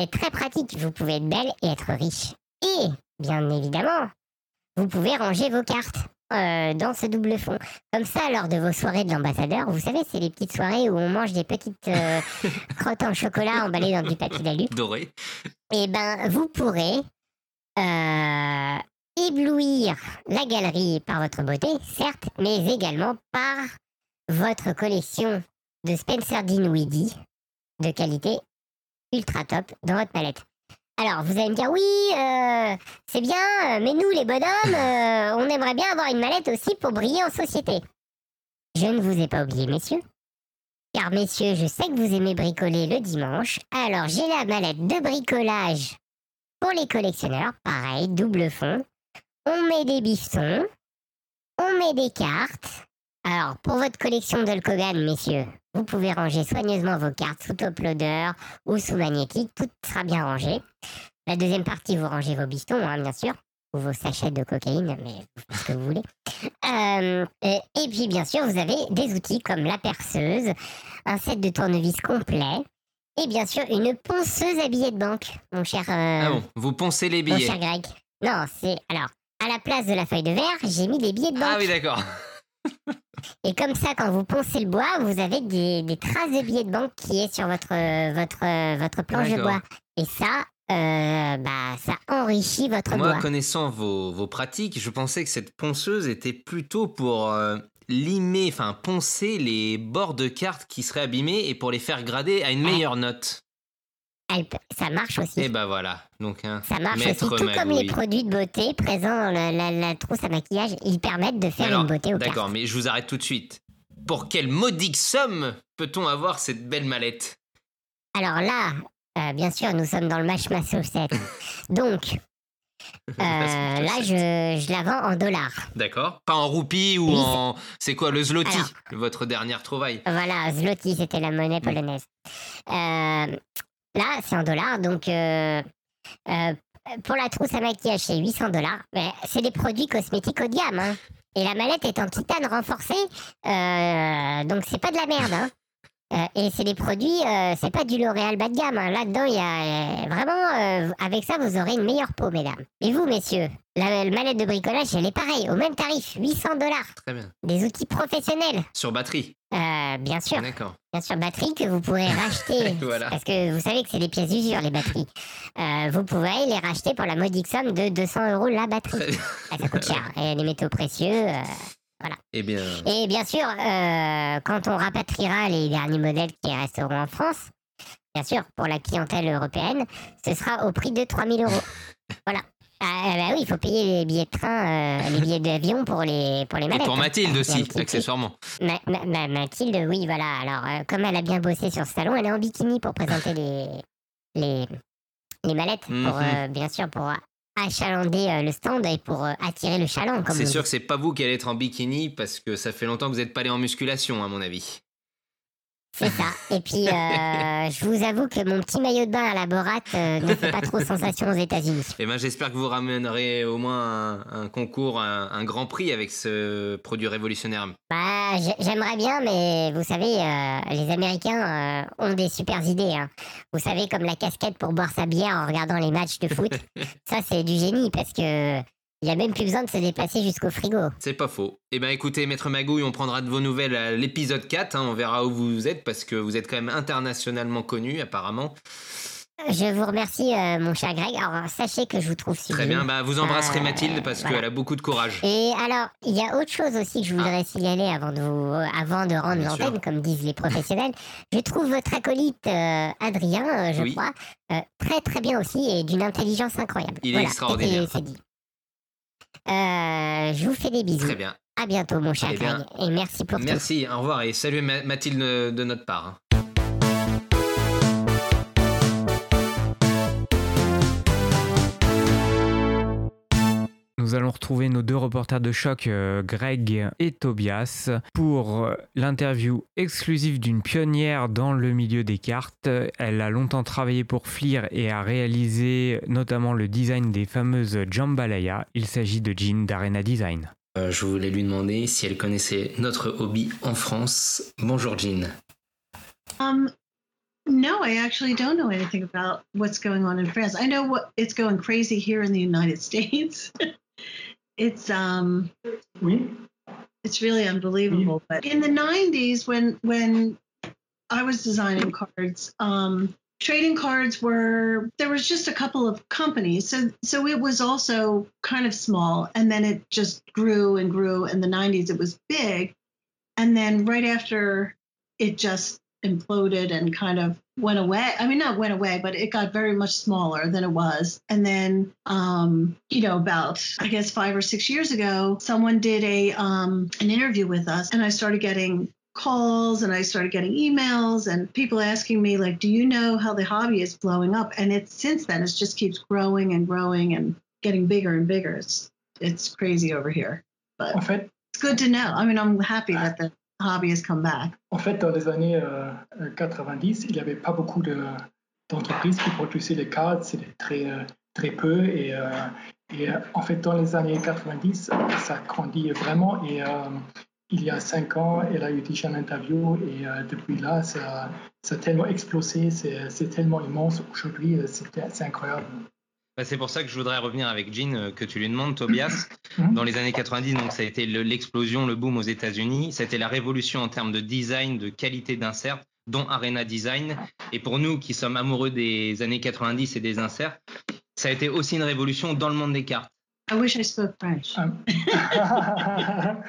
Et très pratique, vous pouvez être belle et être riche. Et, bien évidemment, vous pouvez ranger vos cartes euh, dans ce double fond. Comme ça, lors de vos soirées de l'ambassadeur, vous savez, c'est les petites soirées où on mange des petites euh, crottes en chocolat emballées dans du papier d'alu. Doré. Et eh ben, vous pourrez euh, éblouir la galerie par votre beauté, certes, mais également par votre collection de Spencer Dinwiddie de qualité ultra top dans votre palette. Alors, vous allez me dire, oui, euh, c'est bien, mais nous, les bonhommes, euh, on aimerait bien avoir une mallette aussi pour briller en société. Je ne vous ai pas oublié, messieurs. Car, messieurs, je sais que vous aimez bricoler le dimanche. Alors, j'ai la mallette de bricolage pour les collectionneurs, pareil, double fond. On met des bifetons, on met des cartes. Alors, pour votre collection de messieurs, vous pouvez ranger soigneusement vos cartes sous top loader ou sous magnétique, tout sera bien rangé. La deuxième partie, vous rangez vos bifetons, hein, bien sûr, ou vos sachets de cocaïne, mais ce que vous voulez. Euh, et puis, bien sûr, vous avez des outils comme la perceuse, un set de tournevis complet, et bien sûr, une ponceuse à billets de banque, mon cher. Euh, ah bon, vous poncez les billets. Mon cher Greg. Non, c'est. Alors, à la place de la feuille de verre, j'ai mis des billets de banque. Ah oui, d'accord. Et comme ça, quand vous poncez le bois, vous avez des, traces de billets de banque qui est sur votre, votre, votre planche de bois. Et ça, euh, bah, ça enrichit votre Moi, bois. Moi, connaissant vos, vos, pratiques, je pensais que cette ponceuse était plutôt pour euh, limer, enfin poncer les bords de cartes qui seraient abîmés et pour les faire grader à une meilleure note. ça marche aussi. Et eh ben voilà. Donc, hein, ça marche aussi, tout comme les produits de beauté présents dans la, trousse à maquillage, ils permettent de faire une beauté au D'accord, mais je vous arrête tout de suite. Pour quelle modique somme peut-on avoir cette belle mallette? Alors là, euh, bien sûr, nous sommes dans le match Massachusetts. Donc, euh, là, je, je, la vends en dollars. D'accord. Pas en roupies ou en. C'est quoi le zloty Votre dernière trouvaille? Voilà, zloty, c'était la monnaie polonaise. Euh, là, c'est en dollars. Donc, euh, pour la trousse à maquillage, c'est 800 dollars. C'est des produits cosmétiques haut de gamme. hein. Et la mallette est en titane renforcé. euh, donc, c'est pas de la merde. hein. Euh, et c'est des produits, euh, c'est pas du L'Oréal bas de gamme. hein. Là-dedans, il y a euh, vraiment, avec ça, vous aurez une meilleure peau, mesdames. Et vous, messieurs, la, la mallette de bricolage, elle est pareille, au même tarif, 800 dollars. Très bien. Des outils professionnels. Sur batterie. Bien sûr, D'accord. bien sûr, batterie que vous pourrez racheter. Voilà. Parce que vous savez que c'est des pièces d'usure, les batteries. Vous pouvez les racheter pour la modique somme de 200 euros la batterie. Très bien. Ah, ça coûte cher. Et les métaux précieux. Euh, Eh bien, et bien sûr, euh, quand on rapatriera les derniers modèles qui resteront en France, bien sûr, pour la clientèle européenne, ce sera au prix de 3000 euros. voilà. Ah, bah oui, il faut payer les billets de train, euh, les billets d'avion pour les, pour les et pour hein. Mathilde Il y a un aussi, accessoirement. Ma- ma- ma- Mathilde, oui, voilà. Alors, euh, comme elle a bien bossé sur ce salon, elle est en bikini pour présenter les, les, les mallettes, pour, Mhm. euh, bien sûr, pour achalander euh, le stand et pour euh, attirer le chaland. C'est sûr que c'est pas vous qui allez être en bikini parce que ça fait longtemps que vous n'êtes pas allé en musculation, à mon avis. C'est ça. Et puis, euh, je vous avoue que mon petit maillot de bain à la Borat euh, ne fait pas trop sensation aux États-Unis. Eh ben, j'espère que vous ramènerez au moins un, un concours, un, un grand prix avec ce produit révolutionnaire. Bah, j'ai- j'aimerais bien, mais vous savez, euh, les Américains ont des super idées. hein. Vous savez, comme la casquette pour boire sa bière en regardant les matchs de foot. ça, c'est du génie parce que il y a même plus besoin de se déplacer jusqu'au frigo. C'est pas faux. Eh ben écoutez, Maître Magouille, on prendra de vos nouvelles à l'épisode 4. hein, on verra où vous êtes parce que vous êtes quand même internationalement connu, apparemment. Je vous remercie, euh, mon cher Greg. Alors, sachez que je vous trouve sublime. Très bien. Bah, vous embrasserez Euh, Mathilde parce voilà. qu'elle a beaucoup de courage. Et alors, il y a autre chose aussi que je voudrais signaler avant de vous, euh, avant de rendre l'antenne, comme disent les professionnels. je trouve votre acolyte euh, Adrien, je Oui. crois, très très bien aussi et d'une intelligence incroyable. Il est extraordinaire. c'est dit. Euh, je vous fais des bisous. Très bien. À bientôt, mon cher Eh bien, Greg. Et merci pour tout. Merci, au revoir et salut Ma- Mathilde de notre part. Nous allons retrouver nos deux reporters de choc, euh, Greg et Tobias, pour euh, l'interview exclusive d'une pionnière dans le milieu des cartes. Elle a longtemps travaillé pour Fleer et a réalisé notamment le design des fameuses Jambalaya. Il s'agit de Jean d'Arena Design. Euh, je voulais lui demander si elle connaissait notre hobby en France. Bonjour Jean. Um, no, I actually don't know anything about what's going on in France. I know what it's going crazy here in the United States. It's um, Oui, it's really unbelievable. But in the '90s, when when I was designing cards, um, trading cards were there was just a couple of companies, so so it was also kind of small, and then it just grew and grew. In the '90s, it was big, and then right after, it just imploded and kind of went away. I mean, not went away, but it got very much smaller than it was. And then, um, you know, about I guess five or six years ago, someone did a um, an interview with us, and I started getting calls and I started getting emails and people asking me like, "Do you know how the hobby is blowing up?" And it's since then it just keeps growing and growing and getting bigger and bigger. It's it's crazy over here, but it's good to know. I mean, I'm happy that the hobby has come back. en fait, dans les années euh, euh, 90, il n'y avait pas beaucoup de- d'entreprises qui produisaient les cartes, c'était très, euh, très peu. Et, euh, en fait, dans les années 90, ça grandit vraiment. Et il y a cinq ans, elle a eu déjà une interview. Et depuis là, ça, a tellement explosé, c'est tellement immense. Aujourd'hui, c'est incroyable. Bah, c'est pour ça que je voudrais revenir avec Jean, euh, que tu lui demandes, Tobias. Mhm. Dans les années 90, donc, ça a été le- l'explosion, le boom aux États-Unis. Ça a été la révolution en termes de design, de qualité d'insert, dont Arena Design. Et pour nous qui sommes amoureux des années 90 et des inserts, ça a été aussi une révolution dans le monde des cartes. I wish I spoke French. Um,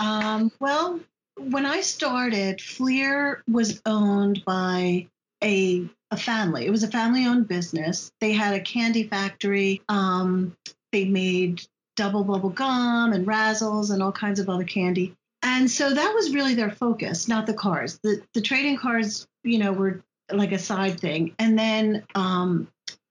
Um, well, when I started, Fleer was owned by a a family. It was a family-owned business. They had a candy factory. Um, they made double bubble gum and razzles and all kinds of other candy. And so that was really their focus, not the cars. The the trading cards, you know, were like a side thing. And then um,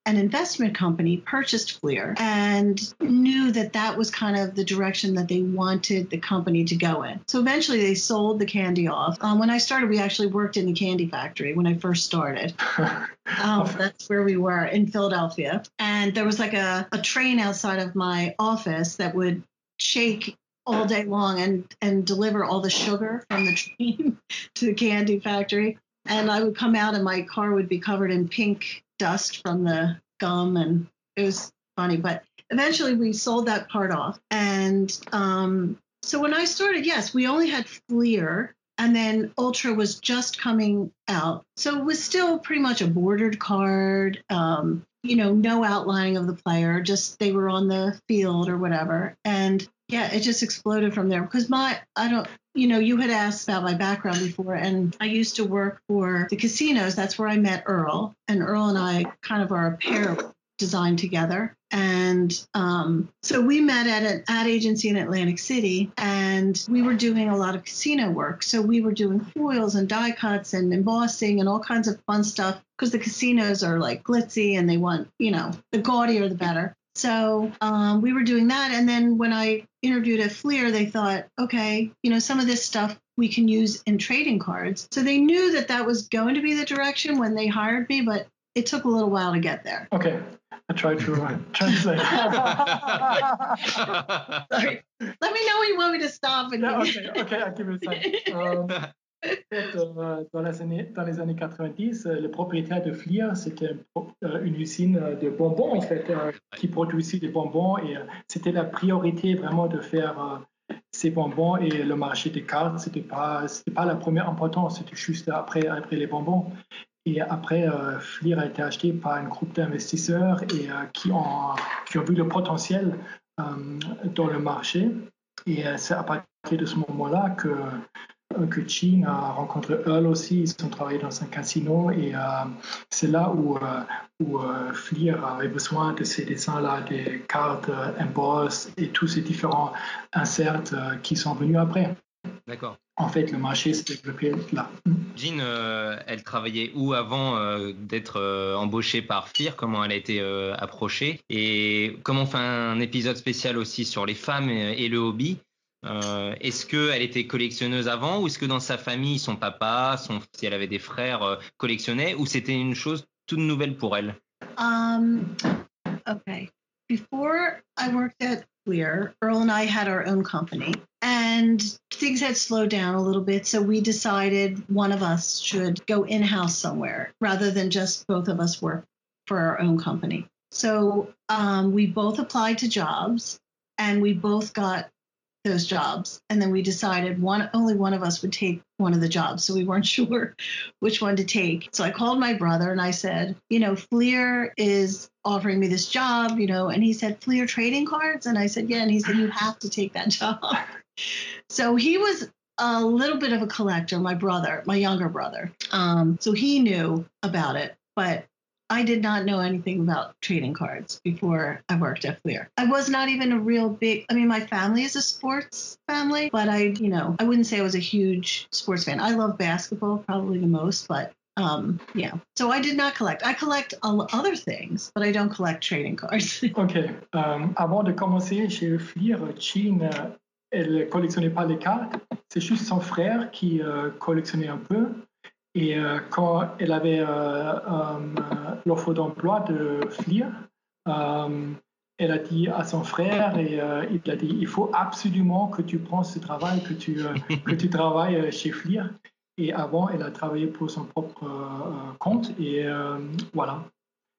an investment company purchased Fleer and knew that that was kind of the direction that they wanted the company to go in. So eventually they sold the candy off. Um, when I started, we actually worked in the candy factory when I first started. um, that's where we were in Philadelphia. And there was like a, a train outside of my office that would shake all day long and and deliver all the sugar from the train to the candy factory and i would come out and my car would be covered in pink dust from the gum and it was funny but eventually we sold that part off. And um, so when i started yes we only had fleer and then ultra was just coming out. So it was still pretty much a bordered card um, you know no outlining of the player just they were on the field or whatever. And yeah it just exploded from there. Because my i don't you know you had asked about my background before and i used to work for the casinos. That's where i met earl and earl and i kind of are a pair designed together. And um, so we met at an ad agency in atlantic city and we were doing a lot of casino work. So we were doing foils and die cuts and embossing and all kinds of fun stuff because the casinos are like glitzy and they want you know the gaudier the better so um, we were doing that. And then when I interviewed at Fleer, they thought, okay, you know, some of this stuff we can use in trading cards. So they knew that that was going to be the direction when they hired me, but it took a little while to get there. Okay, I tried to translate. Sorry. Let me know when you want me to stop. And yeah, okay, okay, I'll give you a second. En fait, euh, dans, les années, dans, les années, 90, euh, le propriétaire de Fleer, c'était euh, une usine de bonbons, en fait, qui produisait des bonbons. Et c'était la priorité vraiment de faire ces bonbons. Et le marché des cartes, ce n'était pas, pas la première importance, c'était juste après, après les bonbons. Et après, Fleer a été acheté par un groupe d'investisseurs qui ont vu le potentiel dans le marché. Et c'est à partir de ce moment-là que que Chin a rencontré Earl aussi, ils ont travaillé dans un casino et euh, c'est là où, euh, où euh, Fleer avait besoin de ces dessins-là, des cartes emboss et tous ces différents inserts qui sont venus après. D'accord. En fait, le marché s'est développé là. Jean, elle travaillait où avant d'être embauchée par Fleer? Comment elle a été approchée? Et comment on fait un épisode spécial aussi sur les femmes et le hobby? Euh, est-ce qu'elle était collectionneuse avant ou est-ce que dans sa famille, son papa, son, si elle avait des frères, euh, ou c'était une chose toute nouvelle pour elle? Um, Okay. Before I worked at Clear, Earl and I had our own company and things had slowed down a little bit. So we decided one of us should go in house somewhere rather than just both of us work for our own company. So um, we both applied to jobs and we both got those jobs. And then we decided one only one of us would take one of the jobs. So we weren't sure which one to take. So i called my brother and i said you know fleer is offering me this job you know. And he said fleer trading cards? And i said yeah. And he said you have to take that job. So he was a little bit of a collector my brother my younger brother. Um, so he knew about it. But I did not know anything about trading cards before I worked at Fleer. I was not even a real big, I mean, my family is a sports family, but I, you know, I wouldn't say I was a huge sports fan. I love basketball probably the most, but um, yeah. So I did not collect. I collect other things, but I don't collect trading cards. ok. Um, avant de commencer chez Fleer, Jean, euh, elle collectionnait pas les cartes. C'est juste son frère qui euh, collectionnait un peu. Et euh, quand elle avait euh, euh, l'offre d'emploi de Fleer, elle a dit à son frère et il a dit il faut absolument que tu prends ce travail, que tu, que tu travailles chez Fleer. Et avant, elle a travaillé pour son propre compte et voilà.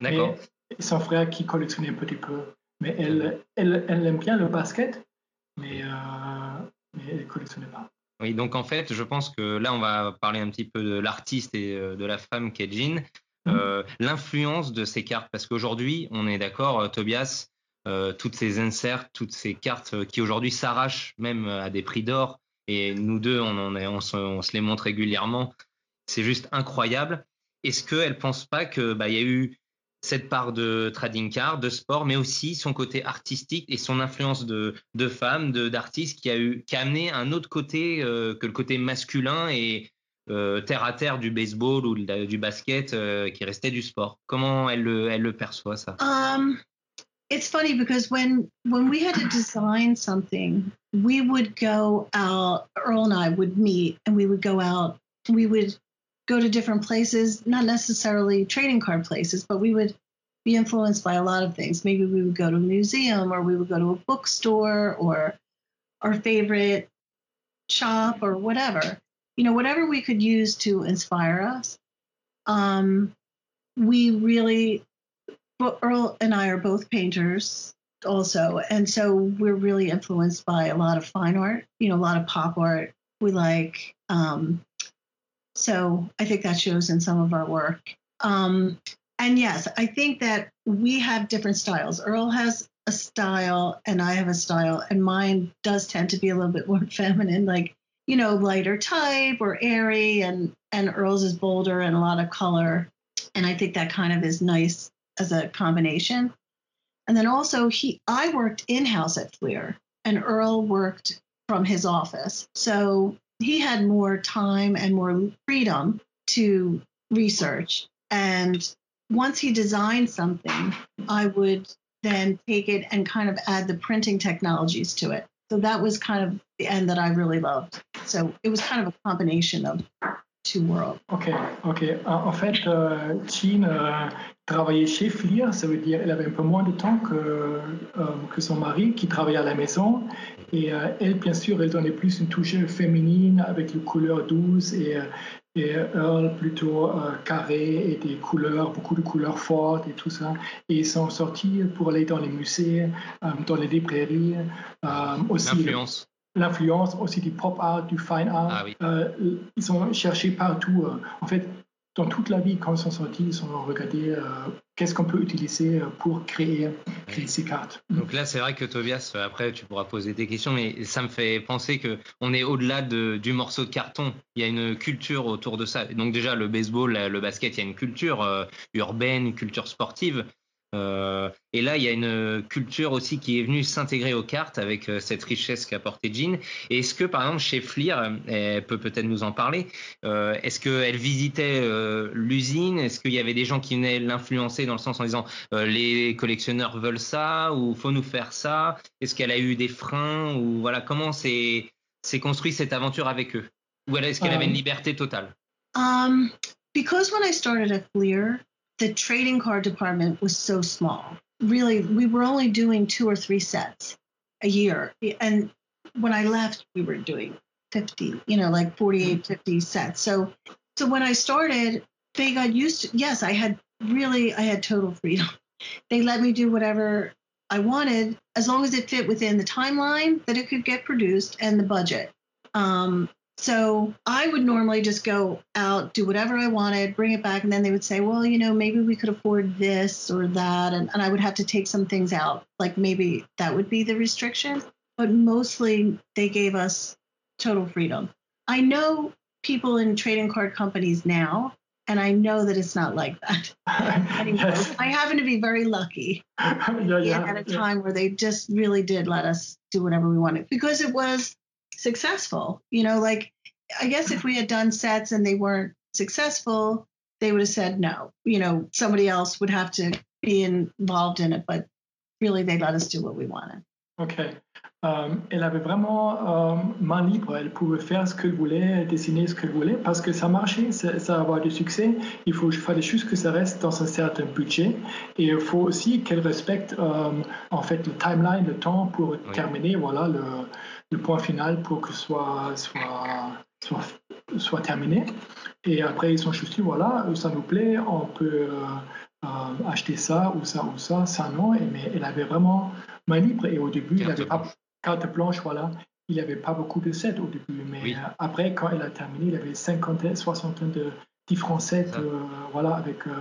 D'accord. Son frère qui collectionnait un petit peu. Mais elle, elle, elle aime bien le basket, mais, mais elle ne collectionnait pas. Oui, donc en fait, je pense que là, on va parler un petit peu de l'artiste et euh, de la femme qu'est Jean. Mhm. Euh, l'influence de ces cartes, parce qu'aujourd'hui, on est d'accord, euh, Tobias, toutes ces inserts, toutes ces cartes qui aujourd'hui s'arrachent même à des prix d'or, et nous deux, on, en est, on, se, les montre régulièrement, c'est juste incroyable. Est-ce qu'elle ne pense pas qu'il bah, y a eu cette part de trading card, de sport, mais aussi son côté artistique et son influence de, de femme, d'artiste qui a eu, qui a amené un autre côté euh, que le côté masculin et euh, terre à terre du baseball ou du basket euh, qui restait du sport. Comment elle le, elle le perçoit ça? Um, It's funny because when when we had to design something, we would go out. Earl and I would meet, and we would go out. We would go to different places, not necessarily trading card places, but we would be influenced by a lot of things. Maybe we would go to a museum, or we would go to a bookstore, or our favorite shop, or whatever you know, whatever we could use to inspire us. Um, we really, Earl and I are both painters also. And so we're really influenced by a lot of fine art, you know, a lot of pop art. We like, um, so I think that shows in some of our work. Um, and yes, I think that we have different styles. Earl has a style and I have a style, and mine does tend to be a little bit more feminine. Like you know, lighter type or airy, and and Earl's is bolder and a lot of color, and I think that kind of is nice as a combination. And then also he, I worked in house at Fleer, and Earl worked from his office, so he had more time and more freedom to research. And once he designed something, I would then take it and kind of add the printing technologies to it. So that was kind of the end that I really loved. So it was kind of a combination of two worlds. Ok, ok. En fait, euh, Jean euh, travaillait chez Fleer, ça veut dire qu'elle avait un peu moins de temps que, euh, que son mari qui travaillait à la maison. Et euh, elle, bien sûr, elle donnait plus une touche féminine avec les couleurs douces et, euh, et Earl plutôt euh, carré et des couleurs, beaucoup de couleurs fortes et tout ça. Et ils sont sortis pour aller dans les musées, euh, dans les librairies. Euh, aussi L'influence. L'influence aussi du pop art, du fine art. Ah oui. Euh, ils ont cherché partout. euh, en fait, dans toute la vie, quand ils sont sortis, ils ont regardé euh, qu'est-ce qu'on peut utiliser pour créer, créer ces cartes. Donc là, c'est vrai que Tobias, après, tu pourras poser des questions, mais ça me fait penser que on est au-delà de, du morceau de carton. Il y a une culture autour de ça. Donc déjà, le baseball, le basket, il y a une culture euh, urbaine, une culture sportive. Euh, et là, il y a une culture aussi qui est venue s'intégrer aux cartes avec euh, cette richesse qu'a apporté Jean. Et est-ce que, par exemple, chez Fleer, elle peut peut-être nous en parler, euh, est-ce qu'elle visitait l'usine? Est-ce qu'il y avait des gens qui venaient l'influencer dans le sens en disant les collectionneurs veulent ça ou faut nous faire ça? Est-ce qu'elle a eu des freins ou voilà comment s'est s'est construit cette aventure avec eux? Ou est-ce qu'elle avait une liberté totale? Um, because when I started at Fleer, the trading card department was so small. Really, we were only doing two or three sets a year. And when I left, we were doing 50, you know, like 48, 50 sets. So, so when I started, they got used to, yes, I had really, I had total freedom. They let me do whatever I wanted as long as it fit within the timeline that it could get produced and the budget. Um, so I would normally just go out, do whatever I wanted, bring it back, and then they would say, well, you know, maybe we could afford this or that. And, and I would have to take some things out. Like maybe that would be the restriction. But mostly they gave us total freedom. I know people in trading card companies now, and I know that it's not like that anymore. Yes. I happen to be very lucky Yeah, yeah, at a yeah. time where they just really did let us do whatever we wanted because it was successful. You know, like I guess if we had done sets and they weren't successful, they would have said no. You know, somebody else would have to be involved in it, but really they let us do what we wanted. Ok. Euh, elle avait vraiment euh, main libre, elle pouvait faire ce qu'elle voulait, dessiner ce qu'elle voulait, parce que ça marchait, ça, ça va avoir du succès. Il faut, fallait juste que ça reste dans un certain budget, et il faut aussi qu'elle respecte euh, en fait le timeline, le temps pour terminer, voilà le, le point final pour que ce soit soit soit, soit terminé. Et après ils sont juste dit voilà, ça nous plaît, on peut euh, euh, acheter ça ou ça ou ça, ça non. Et, mais elle avait vraiment main libre et au début il avait pas carte blanche, voilà. Il n'y avait pas beaucoup de sets au début, mais Oui. après, quand elle a terminé, il y avait cinquantaine, soixantaine de différents sets, Ça. euh, voilà, avec euh,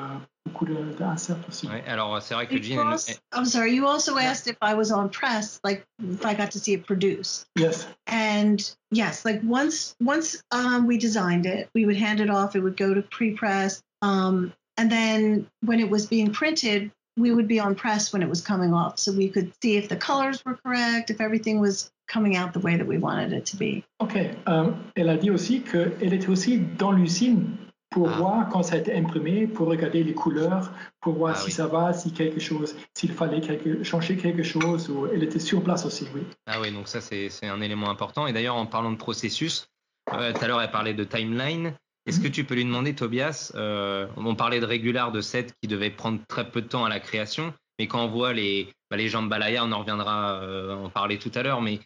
beaucoup d'inserts aussi. Ouais, Alors c'est vrai que Jean, also- I'm sorry, you also asked if I was on press, like if I got to see it produced. Yes. And yes, like once once um, we designed it, we would hand it off. It would go to pre-press, um, and then when it was being printed, we would be on press when it was coming off, so we could see if the colors were correct, if everything was coming out the way that we wanted it to be. Ok. Euh, elle a dit aussi qu'elle était aussi dans l'usine pour Ah. voir quand ça a été imprimé, pour regarder les couleurs, pour voir Ah si oui. ça va, si quelque chose, s'il fallait quelque- changer quelque chose. Ou elle était sur place aussi, oui. Ah oui, donc ça c'est un élément important. Et d'ailleurs, en parlant de processus, euh, tout à l'heure elle parlait de timeline. Est-ce que tu peux lui demander, Tobias, euh, on parlait de régular de sets qui devaient prendre très peu de temps à la création, mais quand on voit les, bah, les on en reviendra euh, en parler tout à l'heure, mais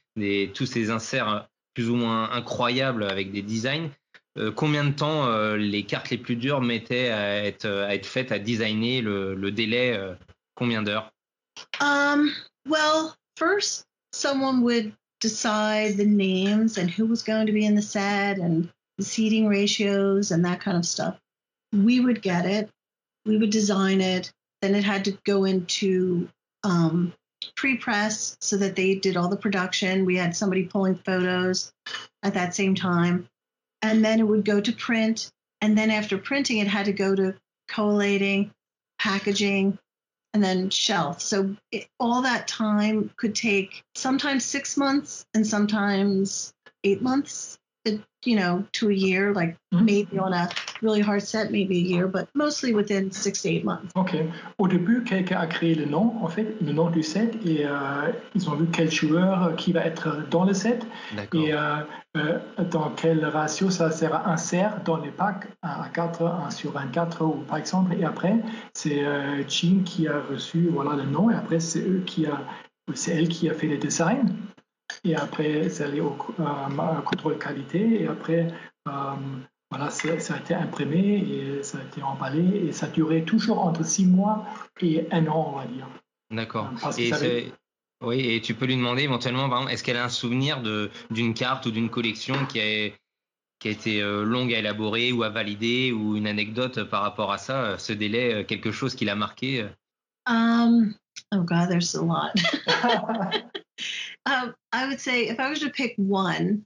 tous ces inserts plus ou moins incroyables avec des designs, combien de temps euh, les cartes les plus dures mettaient à être, à être faites, à designer, le, le délai, euh, combien d'heures Um, well, first, someone would decide the names and who was going to be in the set and the seating ratios and that kind of stuff. We would get it, we would design it, then it had to go into um, pre press so that they did all the production. We had somebody pulling photos at that same time. And then it would go to print. And then after printing, it had to go to collating, packaging, and then shelf. So it, all that time could take sometimes six months and sometimes eight months, you know, to a year, like Mhm. maybe on a really hard set, maybe a year, but mostly within six to eight months. Ok. Au début, quelqu'un a créé le nom, en fait, le nom du set, et euh, ils ont vu quel joueur euh, qui va être dans le set, D'accord. et euh, euh, dans quel ratio ça sera insert dans les packs, 1 à 4, 1 sur 24, ou, par exemple. Et après, c'est euh, Jean qui a reçu voilà, le nom, et après, c'est eux qui a, c'est elle qui a fait les designs. Et après, c'est allé au euh, contrôle qualité, et après, euh, voilà, ça a été imprimé et ça a été emballé et ça durait toujours entre six mois et un an, on va dire. D'accord. Avait- oui, et tu peux lui demander éventuellement, par exemple, est-ce qu'elle a un souvenir de d'une carte ou d'une collection qui a qui a été euh, longue à élaborer ou à valider ou une anecdote par rapport à ça, euh, ce délai, euh, quelque chose qui l'a marqué. euh? Um, oh God, there's a lot. um, I would say if I was to pick one,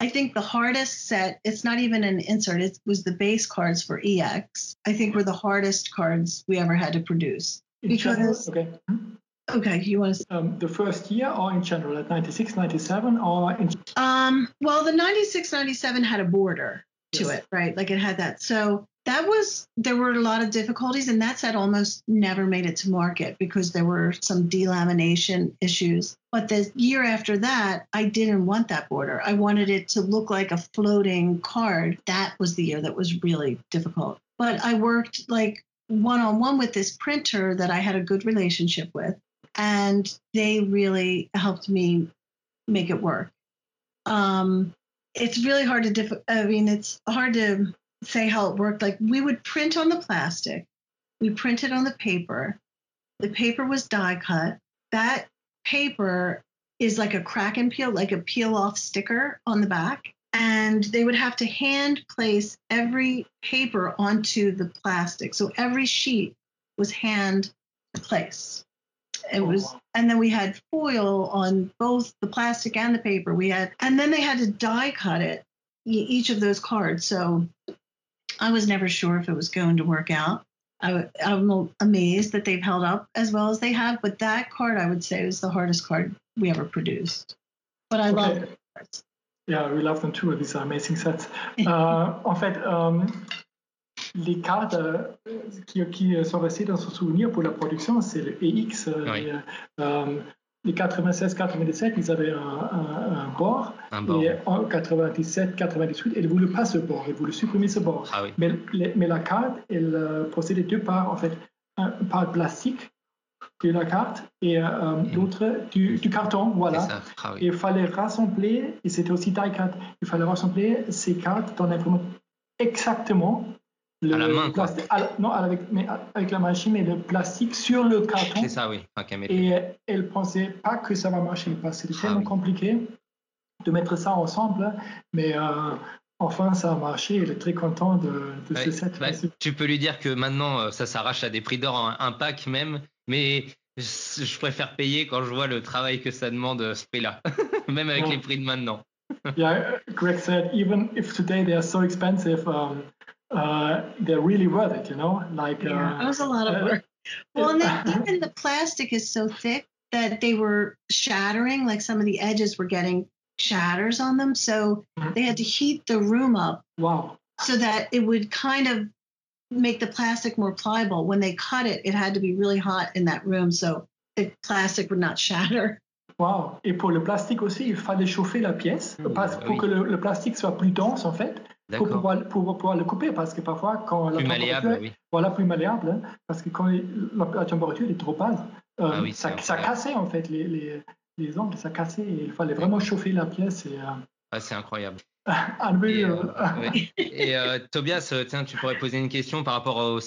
I think the hardest set, it's not even an insert, it was the base cards for EX. I think were the hardest cards we ever had to produce. In general, Because- okay. Okay, you want to Um, the first year or in general, at 96, 97 or in Um, well, the 96 97 had a border to Yes. it, right? Like it had that. So that was, there were a lot of difficulties, and that set almost never made it to market because there were some delamination issues. But the year after that, I didn't want that border. I wanted it to look like a floating card. That was the year that was really difficult. But I worked like one on one with this printer that I had a good relationship with, and they really helped me make it work um, it's really hard to diff- I mean, it's hard to say how it worked. Like we would print on the plastic, we printed on the paper. The paper was die cut. That paper is like a crack and peel, like a peel off sticker on the back. And they would have to hand place every paper onto the plastic. So every sheet was hand placed. It Oh, was and then we had foil on both the plastic and the paper. We had, and then they had to die cut it, each of those cards. So I was never sure if it was going to work out. I, am amazed that they've held up as well as they have, but that card I would say was the hardest card we ever produced. But I love Okay. the cards. Yeah, we love them too. These are amazing sets. Euh, en fait, euh, les cartes euh, qui, qui euh, sont restées dans son souvenir pour la production, c'est le EX. euh, Oui. les, euh, um, les 96-97, ils avaient un, un- un bord. Un bord. Et en 97-98, ils ne voulaient pas ce bord. Ils voulaient supprimer ce bord. Ah oui. Mais, les- mais la carte, elle euh, possédait deux parts, en fait. Un part plastique de la carte et euh, l'autre du, du carton, voilà. Ah oui. Et il fallait rassembler, et c'était aussi die cut, il fallait rassembler ces cartes dans l'imprimante exactement. Le À la main, quoi. plastique- à la- non, avec, mais avec la machine, mais le plastique sur le carton. C'est ça, oui. Et elle ne pensait pas que ça va marcher parce que c'était Ah tellement oui. compliqué de mettre ça ensemble. Mais euh, enfin, ça a marché. Elle est très contente de, de Ouais, ce set. tu peux lui dire que maintenant, euh, ça s'arrache à des prix d'or, un, un pack même, mais je préfère payer quand je vois le travail que ça demande euh, ce prix-là, même avec Ouais. les prix de maintenant. Yeah, Greg said even if today they are so expensive, um, uh, they're really worth it. You know, like Yeah, uh, that was a lot of uh, work. Well, and then even the plastic is so thick that they were shattering, like some of the edges were getting shatters on them. So Mhm. they had to heat the room up Wow. so that it would kind of make the plastic more pliable. When they cut it, it had to be really hot in that room so the plastic would not shatter. Wow. Et pour le plastique aussi, il fallait chauffer la pièce Mmh, parce- pour oui. que le, le plastique soit plus dense en fait, pour pouvoir, pour pouvoir le couper parce que parfois quand la Plus température- malléable, oui. voilà plus malléable hein, parce que quand la, la température est trop basse, euh, Ah oui, ça, cassait en fait les, les, les angles, ça cassait et il fallait vraiment chauffer la pièce et euh, Ah, c'est incroyable. Et, euh, ouais. Et, Tobias, tiens, tu pourrais poser une question par rapport au,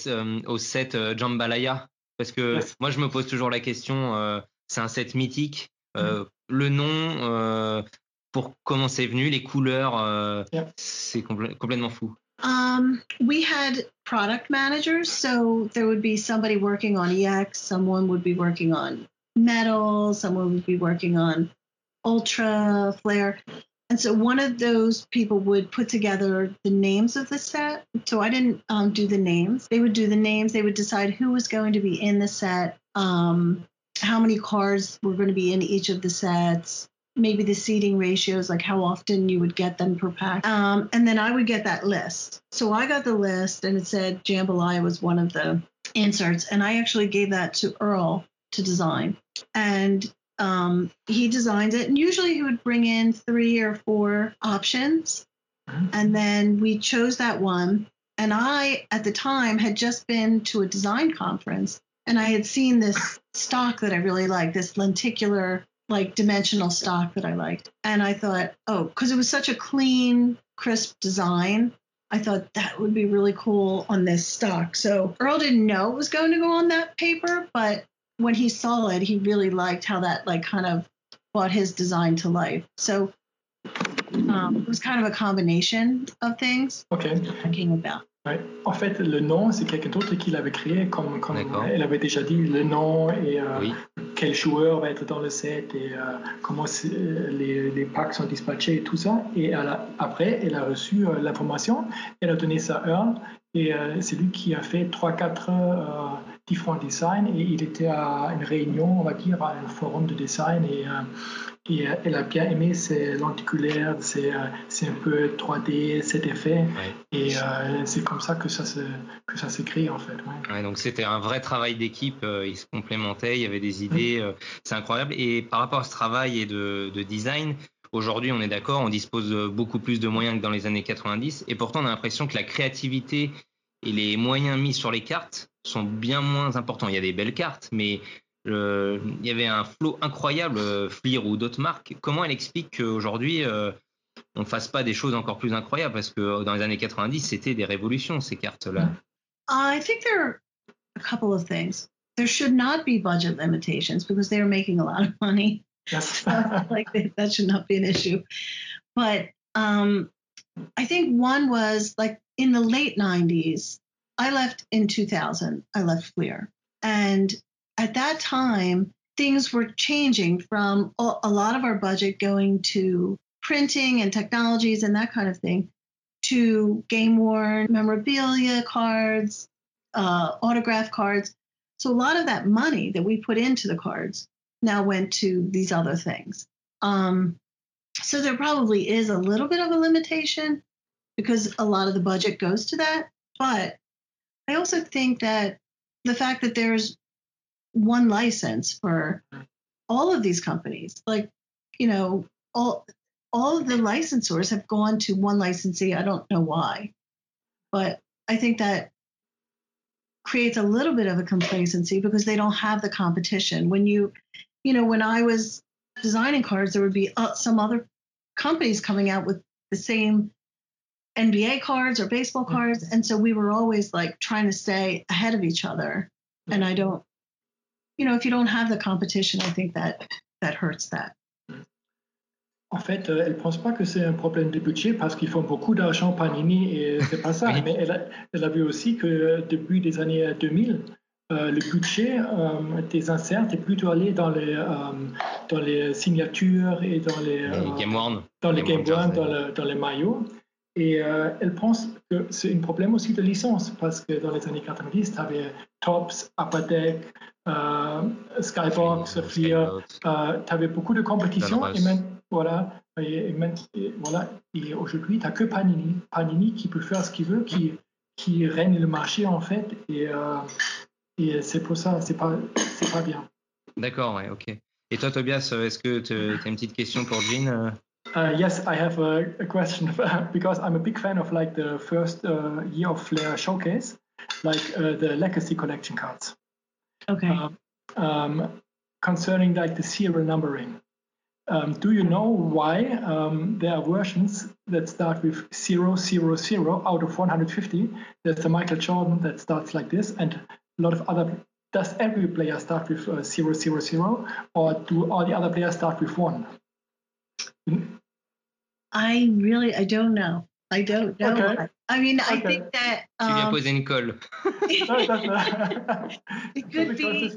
au set Jambalaya? Parce que Yes. moi, je me pose toujours la question, c'est un set mythique. euh, Le nom, pour comment c'est venu, les couleurs, euh, Yeah. c'est compl- complètement fou. Um, we had product managers, so there would be somebody working on EX, someone would be working on metal, someone would be working on ultra flare. And so one of those people would put together the names of the set. So I didn't um, do the names. They would do the names. They would decide who was going to be in the set, um, how many cards were going to be in each of the sets, maybe the seating ratios, like how often you would get them per pack. Um, and then I would get that list. So I got the list and it said Jambalaya was one of the inserts. And I actually gave that to Earl to design. And um, he designed it. And usually he would bring in three or four options. And then we chose that one. And I, at the time, had just been to a design conference and I had seen this stock that I really liked, this lenticular, like dimensional stock that I liked. And I thought, oh, because it was such a clean, crisp design. I thought that would be really cool on this stock. So Earl didn't know it was going to go on that paper, but when he saw it, he really liked how that like kind of brought his design to life. So um, it was kind of a combination of things ok. that came about. Ouais. En fait, le nom, c'est quelqu'un d'autre qui l'avait créé, comme, elle avait déjà dit, le nom et euh, Oui. quel joueur va être dans le set et euh, comment c'est- les, les packs sont dispatchés et tout ça. Et elle a- après, elle a reçu euh, l'information, elle a donné ça à Earl et euh, c'est lui qui a fait 3-4 euh, différents designs et il était à une réunion, on va dire, à un forum de design et, elle a bien aimé c'est lenticulaire, c'est euh, c'est un peu 3D, cet effet Ouais. et euh, c'est comme ça que ça se, que ça s'est créé en fait. ouais. Ouais, donc c'était un vrai travail d'équipe, euh, ils se complémentaient, il y avait des idées, euh, c'est incroyable. Et par rapport à ce travail et de, de design, aujourd'hui on est d'accord, on dispose de beaucoup plus de moyens que dans les années 90, et pourtant on a l'impression que la créativité et les moyens mis sur les cartes sont bien moins importants. Il y a des belles cartes, mais euh, il y avait un flot incroyable, euh, Fleer ou d'autres marques. Comment elle explique qu'aujourd'hui euh, on ne fasse pas des choses encore plus incroyables? Parce que dans les années 90, c'était des révolutions ces cartes-là. I think there are a couple of things. There should not be budget limitations because they are making a lot of money. Yes. like that, that should not be an issue. But um, I think one was like in the late 90s, I left in 2000, I left Fleer. And at that time, things were changing from a lot of our budget going to printing and technologies and that kind of thing to game worn memorabilia cards, uh, autograph cards. So a lot of that money that we put into the cards now went to these other things. Um, so there probably is a little bit of a limitation because a lot of the budget goes to that. But I also think that the fact that there's one license for all of these companies, like, you know, all all of the licensors have gone to one licensee. I don't know why, but I think that creates a little bit of a complacency because they don't have the competition. When you, you know, when I was designing cards, there would be uh, some other companies coming out with the same NBA cards or baseball cards, and so we were always like trying to stay ahead of each other. And I don't, you know, if you don't have the competition, I think that that hurts that. En fait, euh, elle ne pense pas que c'est un problème de budget parce qu'ils font beaucoup d'argent Panini et c'est pas ça. Mais elle a, elle a vu aussi que depuis les années 2000, euh, le budget euh, des inserts est plutôt allé dans les, euh, dans les signatures et dans les, Les euh, Game Worn. dans les Game One, dans, le- dans les maillots. Et euh, elle pense que c'est un problème aussi de licence parce que dans les années 90, tu avais Tops, Upper Deck, euh, Skybox, Fleer. Euh, tu avais beaucoup de compétitions et même, voilà, et, et, voilà, et aujourd'hui, tu n'as que Panini. Panini qui peut faire ce qu'il veut, qui, qui règne le marché en fait, et, euh, et c'est pour ça, c'est pas, c'est pas bien. D'accord, ouais, ok. Et toi, Tobias, est-ce que tu as une petite question pour Jean Uh, yes, I have a, a, question because I'm a big fan of like the first uh, year of Flair showcase, like uh, the Legacy collection cards. Okay. Um, um, concerning like the serial numbering, um, do you know why um, there are versions that start with 000 out of 150? There's the Michael Jordan that starts like this, and a lot of other. Does every player start with uh, 000, or do all the other players start with one? I really, I don't know. I don't know. Okay. I mean, okay. I think that. Um, tu viens poser une colle. it could be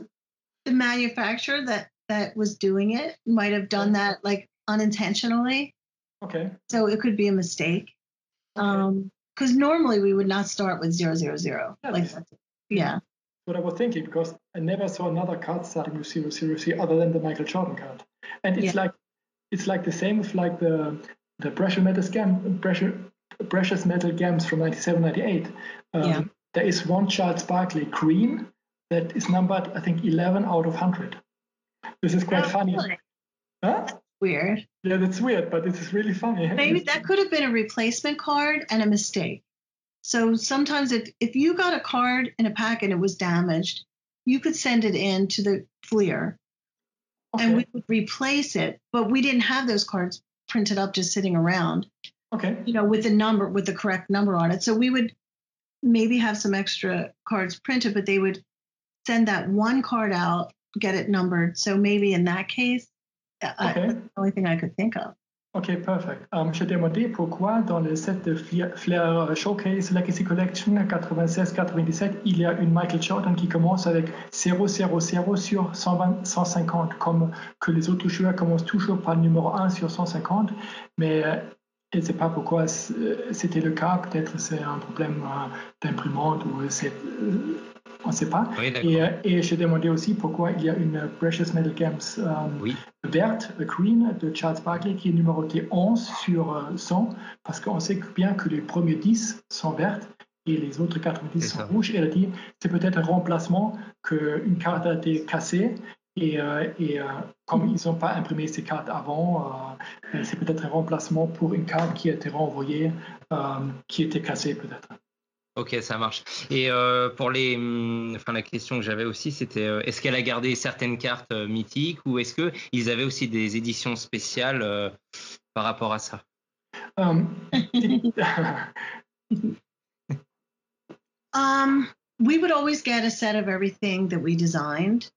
the manufacturer that that was doing it might have done that like unintentionally. Okay. So it could be a mistake. Okay. Um, because normally we would not start with zero zero zero. Yes. Like, yeah. What I was thinking because I never saw another card starting with zero zero zero other than the Michael Jordan card, and it's yeah. like it's like the same with like the the pressure metal scam pressure precious metal gems from 97 98 um, yeah. there is one Charles Barkley green that is numbered I think 11 out of 100 this is quite oh, funny really? huh? Weird yeah that's weird but this is really funny maybe that could have been a replacement card and a mistake so sometimes if if you got a card in a pack and it was damaged you could send it in to the Fleer okay. and we would replace it but we didn't have those cards printed up just sitting around. Okay. You know, with the number, with the correct number on it. So we would maybe have some extra cards printed, but they would send that one card out, get it numbered. So maybe in that case, okay. I, that's the only thing I could think of. Ok, perfect. Um, je demandais pourquoi dans le set de Flair Showcase Legacy Collection 96-97, il y a une Michael Jordan qui commence avec 000 sur 120, 150, comme que les autres joueurs commencent toujours par numéro 1 sur 150, mais euh, je ne sais pas pourquoi c'était le cas. Peut-être c'est un problème euh, d'imprimante ou c'est euh, on ne sait pas. et, euh, et j'ai demandé aussi pourquoi il y a une Precious Metal Games euh, verte, green, de Charles Barkley, qui est numérotée 11 sur 100, euh, parce qu'on sait bien que les premiers 10 sont vertes et les autres 90 sont rouges. Et elle a dit c'est peut-être un remplacement qu'une carte a été cassée. Et, et comme ils n'ont pas imprimé ces cartes avant, c'est peut-être un remplacement pour une carte qui a été renvoyée, qui était cassée peut-être. Ok, ça marche. Et euh, pour les, hum, enfin la question que j'avais aussi, c'était euh, est-ce qu'elle a gardé certaines cartes euh, mythiques ou est-ce que ils avaient aussi des éditions spéciales euh, par rapport à ça? Um, um, we would always get a set of everything that we designed,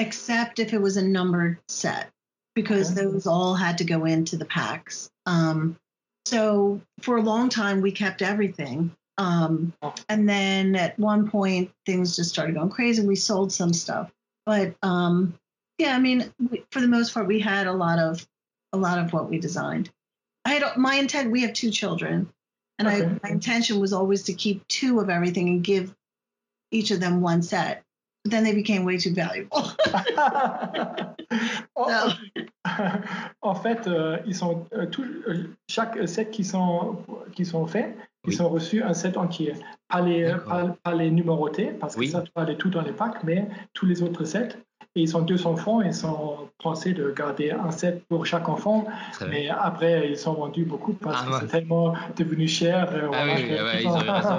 except if it was a numbered set, because those all had to go into the packs. Um, so for a long time, we kept everything. Um, and then at one point, things just started going crazy. We sold some stuff, but um, yeah, I mean, we, for the most part, we had a lot of a lot of what we designed. I had my intent. We have two children, and okay. I, my intention was always to keep two of everything and give each of them one set. But then they became way too valuable. en fait, euh, ils sont euh, tout, euh, chaque set qui sont qui sont faits Ils ont reçu un set entier. Pas les, pas, les numérotés, parce que ça, tu aller tout dans les packs, mais tous les autres sets. Et ils sont deux enfants, ils sont pensés de garder un set pour chaque enfant. Mais après, ils sont vendus beaucoup parce ah, que c'est tellement devenu cher. Ah oui, ils ont eu raison.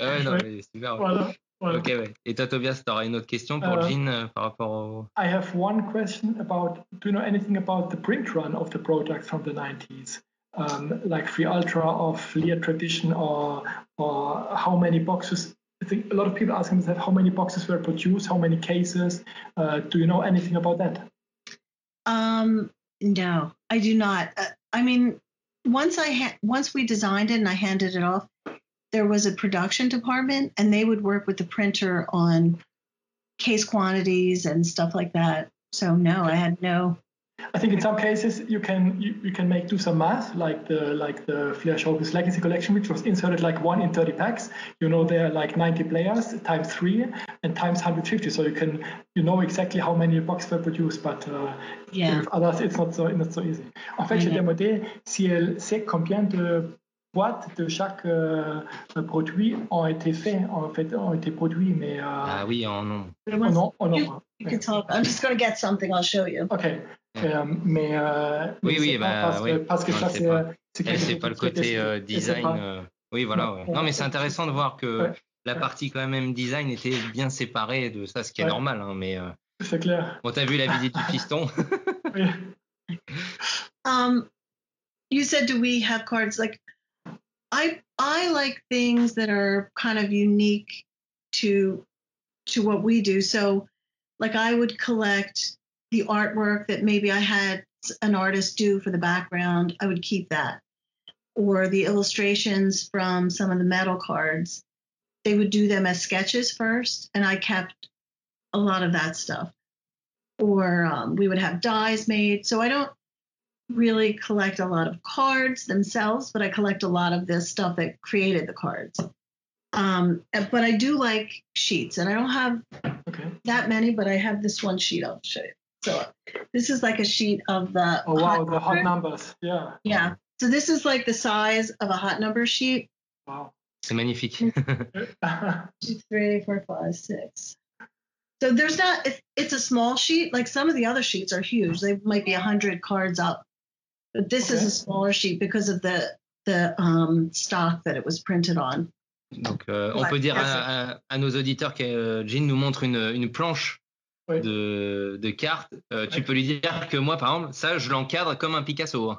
ouais, non, mais super. Voilà. Voilà. Ok, ouais. Et toi, Tobias, tu auras une autre question pour uh, Jean euh, par rapport au. I have one question about do you know anything about the print run of the products from the 90s? um, like Free Ultra or Fleer Tradition or or how many boxes. I think a lot of people ask themselves how many boxes were produced, how many cases. Uh, do you know anything about that? Um, no, I do not. Uh, I mean, once I ha- once we designed it and I handed it off, there was a production department, and they would work with the printer on case quantities and stuff like that. So no, I had no I think in some cases you can you, you can make do some math like the like the Flair Showbiz Legacy Collection, which was inserted like one in 30 packs. You know there are like 90 players times three and times 150, so you can you know exactly how many boxes were produced. But uh, Yeah. with others, it's not so not so easy. En fait, j'ai demandé si elle sait combien de boîtes de chaque euh, produit ont été faits, en fait, ont été produits, mais euh, Ah oui, en nom. Oh was- non, oh non. You, can talk. I'm just going to get something. I'll show you. Ok. Euh, mais euh, Oui, mais oui, c'est bah, parce, que, oui. parce que Non, ça sait c'est pas. euh, c'est chose pas le côté euh, design. euh, Oui, voilà. Non, ouais. ouais. Non, mais c'est intéressant de voir que Ouais. la partie quand même design était bien séparée de ça, ce qui est Ouais. normal. hein, mais euh, C'est clair. bon, t'as vu la visite du piston Oui. Um, you said, do we have cards? Like, I I like things that are kind of unique to to what we do. So, like, I would collect the artwork that maybe I had an artist do for the background. I would keep that, or the illustrations from some of the metal cards. They would do them as sketches first, and I kept a lot of that stuff. Or um, we would have dies made. So I don't really collect a lot of cards themselves, but I collect a lot of this stuff that created the cards. Um, but I do like sheets, and I don't have Okay. that many, but I have this one sheet. I'll show you. So this is like a sheet of the Oh wow, the hot numbers. Yeah. Yeah. So this is like the size of a hot number sheet. Wow. C'est magnifique. Two, three, four, five, six. So there's not. It's, it's a small sheet. Like some of the other sheets are huge. They might be a hundred cards up, but this is a smaller sheet because of the the um, stock that it was printed on. Donc, euh, on Ouais, peut dire à, à- à nos auditeurs que euh, Jean nous montre une, une planche Oui. de, de cartes. Euh, tu Ouais. peux lui dire que moi, par exemple, ça, je l'encadre comme un Picasso. hein.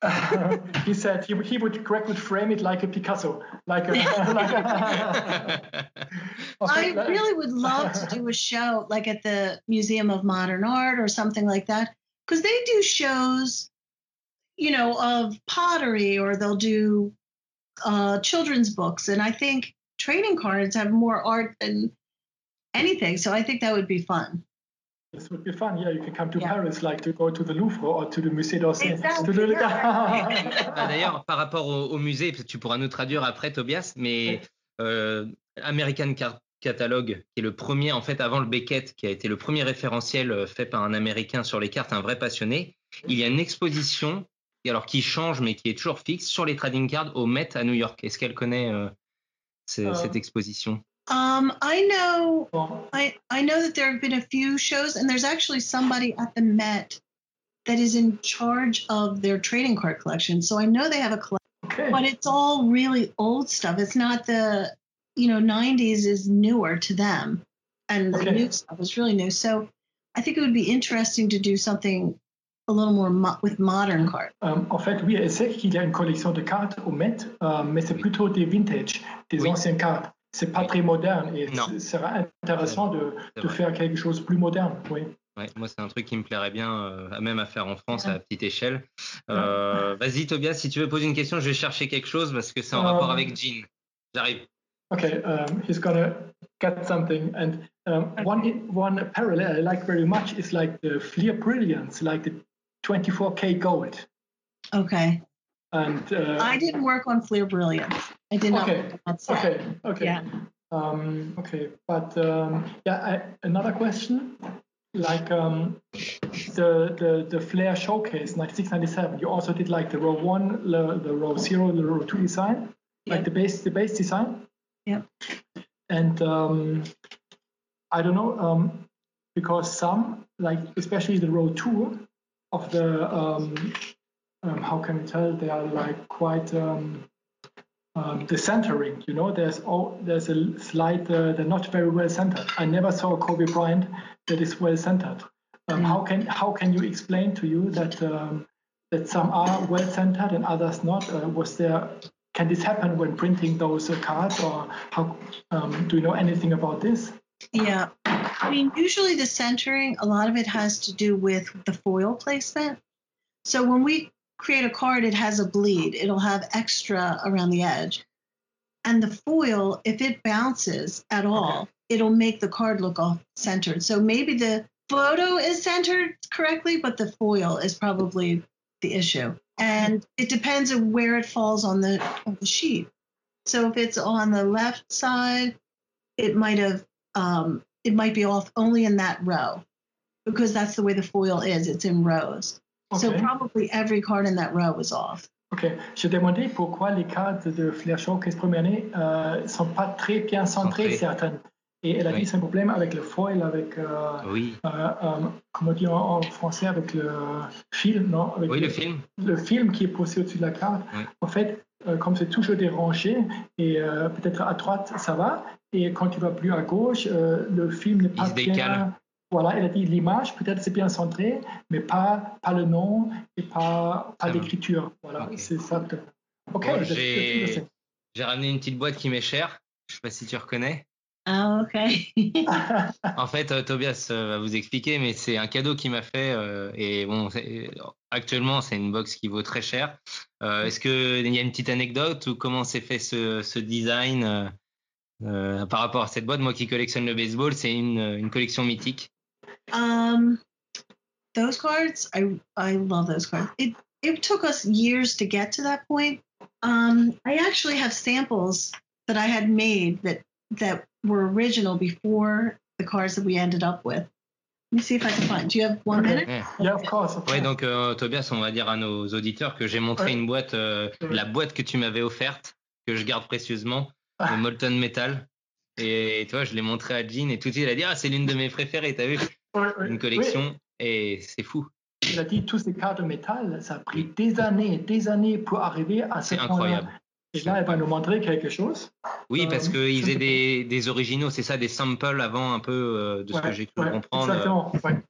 he said he, he would Greg would frame it like a Picasso, like a, like a En I really would love to do a show like at the Museum of Modern Art or something like that because they do shows, you know, of pottery or they'll do uh, children's books, and I think trading cards have more art than anything. So I think that would be fun. This would be fun. Yeah, you can come to Yeah. Paris, like to go to the Louvre or to the Musée d'Orsay. The- Bah, D'ailleurs, par rapport au, au musée, tu pourras nous traduire après, Tobias, mais euh, American Card Catalogue, qui est le premier, en fait, avant le Beckett, qui a été le premier référentiel euh, fait par un Américain sur les cartes, un vrai passionné, il y a une exposition, et alors qui change, mais qui est toujours fixe, sur les trading cards au Met à New York. Est-ce qu'elle connaît euh, ce- Euh. cette exposition Um, I know I, I know that there have been a few shows, and there's actually somebody at the Met that is in charge of their trading card collection. So I know they have a collection, okay. but it's all really old stuff. It's not the, you know, 90s is newer to them, and the Okay. new stuff is really new. So I think it would be interesting to do something a little more mo- with modern cards. Euh, en fait, oui, elle sait qu'il y a une collection de cartes au Met, euh, mais c'est plutôt des vintage, des Oui. anciennes cartes. C'est pas très moderne et ce sera intéressant de, C'est faire quelque chose de plus moderne. Oui. Ouais, moi, c'est un truc qui me plairait bien, euh, même à faire en France à petite échelle. Euh, Vas-y, Tobias, si tu veux poser une question, je vais chercher quelque chose parce que c'est en rapport avec Jean. J'arrive. Okay, um, he's gonna get something. And um, one one parallel I like very much is like the Fleer Brilliance, like the 24k gold. Okay. And uh, I didn't work on Fleer Brilliance. I did not Okay. work on that set. okay, okay, Yeah. um, okay. But um, yeah, I, another question. Like um, the the the Flair showcase 9697, you also did like the row one, the, the row zero, the row two design, like the base the base design. Yeah. And um, I don't know um, because some like especially the row two of the um, um, how can we tell they are like quite um, um, the centering. You know, there's all there's a slight uh, they're not very well centered. I never saw a Kobe Bryant that is well centered. Um, How can how can you explain to you that um, that some are well centered and others not? Uh, was there can this happen when printing those uh, cards, or how um, do you know anything about this? Yeah. I mean, usually the centering, a lot of it has to do with the foil placement. So when we create a card, it has a bleed, it'll have extra around the edge. And the foil, if it bounces at all, it'll make the card look off centered. So maybe the photo is centered correctly, but the foil is probably the issue. And it depends on where it falls on the on the sheet. So if it's on the left side, it might have um, it might be off only in that row because that's the way the foil is. It's in rows. So Ok. probably every card in that row was off. Ok, je demandais pourquoi les cartes de Flair Showcase première année ne sont pas très bien centrées, certaines. Et elle a Oui. dit c'est un problème avec le foil, avec, euh, Oui, euh, euh, comment dire en, en français, avec le film, non avec oui, le film. le film qui est posé au-dessus de la carte. Oui. En fait, euh, comme c'est toujours des rangées, et euh, peut-être à droite ça va, et quand tu vas plus à gauche, euh, le film n'est pas se bien. décale. Voilà, elle a dit l'image, peut-être c'est bien centré, mais pas, pas le nom et pas, pas l'écriture. Voilà, c'est ça. Ok, Bon, j'ai- ramené une petite boîte qui m'est chère. Je sais pas si tu reconnais. Oh, okay. En fait, euh, Tobias euh, va vous expliquer, mais c'est un cadeau qu'il m'a fait. euh, et bon, c'est- actuellement, c'est une box qui vaut très cher. Euh, Est-ce qu'il y a une petite anecdote ou comment s'est fait ce, ce design euh, euh, par rapport à cette boîte? Moi qui collectionne le baseball, c'est une, une collection mythique. Um, those cards, I I love those cards. It it took us years to get to that point. Um, I actually have samples that I had made that that were original before the cards that we ended up with. Let me see if I can find. Do you have one Okay. minute? Yeah, of course. of Ouais, course. donc euh, Tobias, on va dire à nos auditeurs que j'ai montré Ouais. une boîte, euh, Ouais. la boîte que tu m'avais offerte, que je garde précieusement, Ah. le Molten Metal. Et tu vois, je l'ai montré à Jean et tout de suite, elle a dit Ah, c'est l'une de mes préférées, t'as vu? Ouais. Une collection. Et c'est fou. Il a dit tous ces cartes de métal, ça a pris des années, des années pour arriver à ce C'est incroyable. Et là, elle va nous montrer quelque chose. Oui, Euh, parce oui, qu'ils je des, des originaux, c'est ça, des samples avant un peu euh, de ce que j'ai cru ouais, comprendre. Exactement. ouais.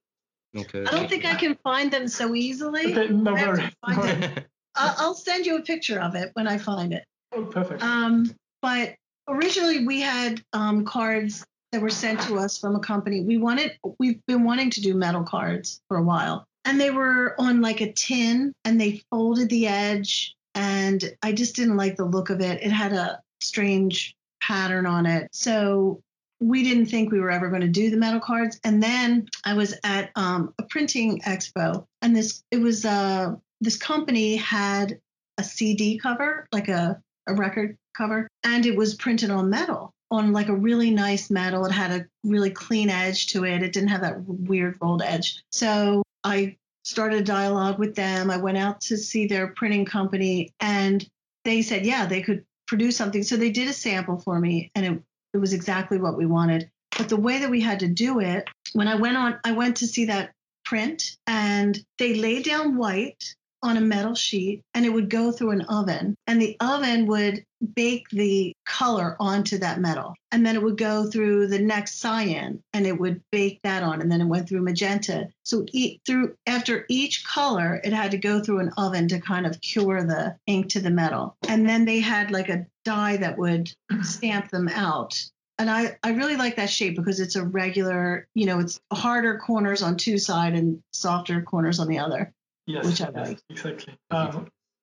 Donc, euh, I don't think I can find them so easily. Okay, no I have worry. to find it. I'll, I'll send you a picture of it when I find it. Oh, perfect. Um, but originally we had um, cards that were sent to us from a company. We wanted, we've been wanting to do metal cards for a while, and they were on like a tin, and they folded the edge, and I just didn't like the look of it. It had a strange pattern on it, so we didn't think we were ever going to do the metal cards. And then I was at um, a printing expo, and this it was uh, this company had a CD cover, like a a record cover, and it was printed on metal, on like a really nice metal. It had a really clean edge to it. It didn't have that weird rolled edge. So I started a dialogue with them. I went out to see their printing company, and they said, yeah, they could produce something. So they did a sample for me, and it, it was exactly what we wanted. But the way that we had to do it, when I went on, I went to see that print, and they lay down white on a metal sheet and it would go through an oven and the oven would bake the color onto that metal and then it would go through the next cyan and it would bake that on and then it went through magenta so e- through after each color it had to go through an oven to kind of cure the ink to the metal and then they had like a die that would stamp them out and I, I really like that shape because it's a regular, you know, it's harder corners on two side and softer corners on the other. Yes, Which I yes, like. exactly. Euh,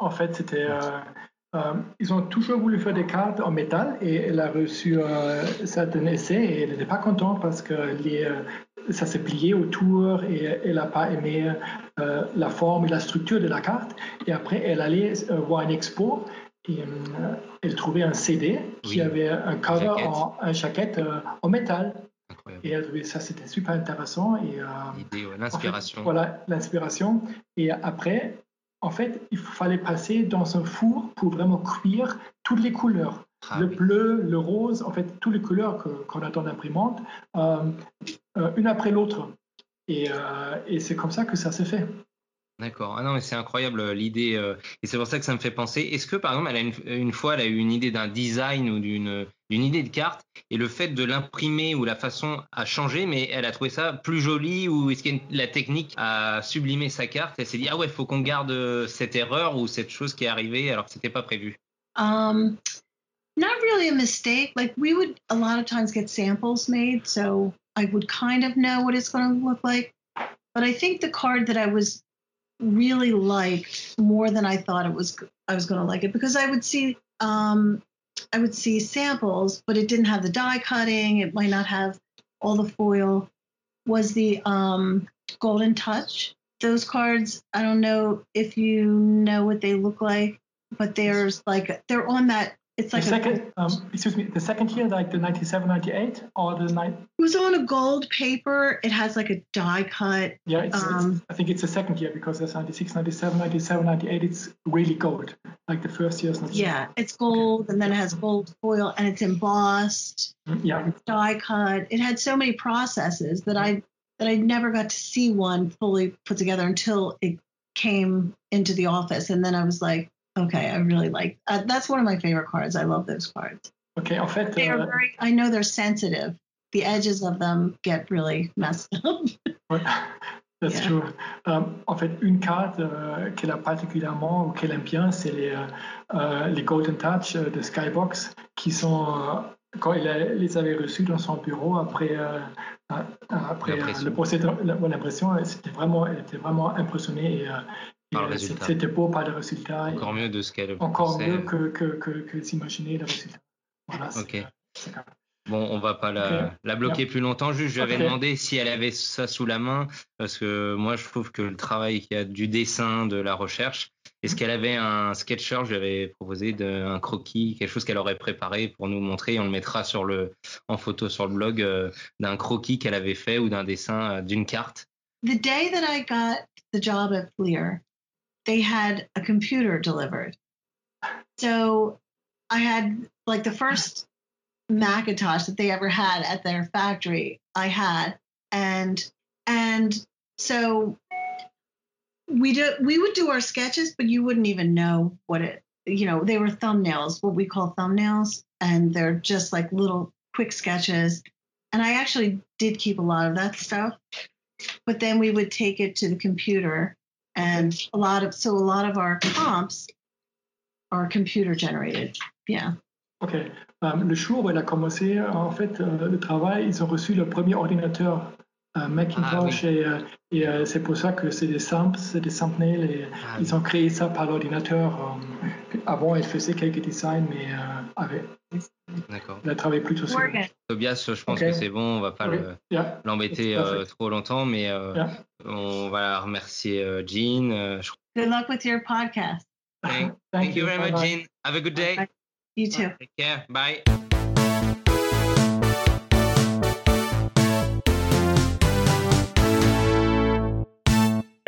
en fait, c'était. euh, ils ont toujours voulu faire des cartes en métal et elle a reçu euh, certains essais et elle n'était pas contente parce que les, euh, ça s'est plié autour et elle n'a pas aimé euh, la forme et la structure de la carte. Et après, elle allait euh, voir une expo et euh, elle trouvait un CD qui avait un cover, Jaquette. en, un jaquette euh, en métal. incroyable. Et elle trouvait ça, c'était super intéressant. Et, euh, L'idée, ouais, en l'inspiration. fait, voilà, l'inspiration. Et après, en fait, il fallait passer dans un four pour vraiment cuire toutes les couleurs. Ah le oui. bleu, le rose, en fait, toutes les couleurs qu'on a dans l'imprimante, euh, euh, une après l'autre. Et, euh, et c'est comme ça que ça s'est fait. D'accord. Ah non, mais c'est incroyable euh, l'idée. euh, et c'est pour ça que ça me fait penser. Est-ce que, par exemple, elle a une, fois, elle a eu une idée d'un design ou d'une d'une idée de carte et le fait de l'imprimer ou la façon a changé, mais elle a trouvé ça plus joli ou est-ce une- la technique a sublimé sa carte Elle s'est dit, ah ouais, faut qu'on garde euh, cette erreur ou cette chose qui est arrivée alors que c'était pas prévu? Um, not really a mistake. Like we would a lot of times get samples made, so I would kind of know what it's going to look like. But I think the card that I was really liked more than I thought it was I was going to like it because I would see um, I would see samples, but it didn't have the die cutting. It might not have all the foil. was the um, Golden Touch. Those cards, I don't know if you know what they look like, but there's like they're on that. It's The like a, second, um, excuse me, the second year, like the 97, 98, or the night? it was on a gold paper. It has like a die cut. Yeah, it's, it's, Um, I think it's the second year because there's 96, 97, 97, 98. It's really gold. Like the first year is not. Yeah, it's gold, and then it has gold foil, and it's embossed. Yeah. It's die cut. It had so many processes that I that I never got to see one fully put together until it came into the office, and then I was like, okay, I really like. Uh, that's one of my favorite cards. I love those cards. Ok, en fait, They are euh, very. I know they're sensitive. The edges of them get really messed up. ouais, that's Yeah. true. Euh, en fait, une carte euh, qu'elle a particulièrement ou qu'elle aime bien, c'est les, euh, les Golden Touch euh, de Skybox qui sont. euh, quand elle a- les avait reçus dans son bureau après, euh, euh, après euh, L'impression. le procès de l'impression, elle, c'était vraiment, elle était vraiment impressionnée et, euh, et, Par le résultat. c'était beau par le résultat. Encore mieux de ce qu'elle encore pensait. mieux que, que, que, que s'imaginer le résultat. Voilà, Ok. Bon, on va pas la, bloquer plus longtemps. Juste, je lui avais Ok. demandé si elle avait ça sous la main, parce que moi, je trouve que le travail qu'il y a du dessin, de la recherche, est-ce qu'elle avait un sketcher Je lui avais proposé de, un croquis, quelque chose qu'elle aurait préparé pour nous montrer. On le mettra sur le, en photo sur le blog euh, d'un croquis qu'elle avait fait ou d'un dessin euh, d'une carte. the day that I got the job at Fleer, they had a computer delivered. So I had like the first Macintosh that they ever had at their factory. I had, and and so we do we would do our sketches, but you wouldn't even know what it. You know, they were thumbnails, what we call thumbnails, and they're just like little quick sketches. And I actually did keep a lot of that stuff but then we would take it to the computer and a lot of so a lot of our comps are computer generated yeah Ok. Euh, le jour où elle a commencé, en fait, euh, le travail, ils ont reçu le premier ordinateur Macintosh Ah, et, euh, et, euh, c'est pour ça que c'est des samples, c'est des thumbnails et Ah, ils ont créé ça par l'ordinateur. euh, avant, elle faisait quelques designs, mais avec, D'accord. elle a travaillé plutôt sur. Tobias, je pense que c'est bon, on va pas Oui. le- Yeah. l'embêter euh, trop longtemps, mais euh, Yeah. on va remercier euh, Jean. je- good luck with your podcast Thank, thank you very much. Jean. Have a good day. Bye. you too Take care. Bye.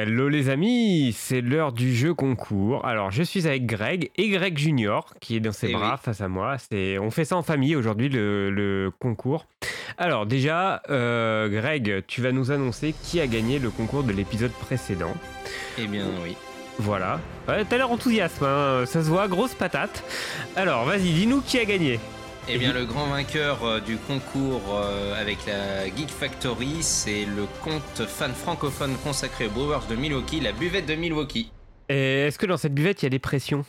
Hello les amis, c'est l'heure du jeu concours. Alors je suis avec Greg et Greg Junior qui est dans ses Eh bras oui. face à moi. C'est, on fait ça en famille aujourd'hui le, le concours. Alors déjà, euh, Greg, tu vas nous annoncer qui a gagné le concours de l'épisode précédent. Eh bien, oui. Voilà. Ouais, t'as l'air enthousiaste, hein, ça se voit, grosse patate. Alors vas-y, dis-nous qui a gagné. Eh bien, le grand vainqueur euh, du concours euh, avec la Geek Factory, c'est le compte fan francophone consacré aux Brewers de Milwaukee, la buvette de Milwaukee. Et est-ce que dans cette buvette il y a des pressions?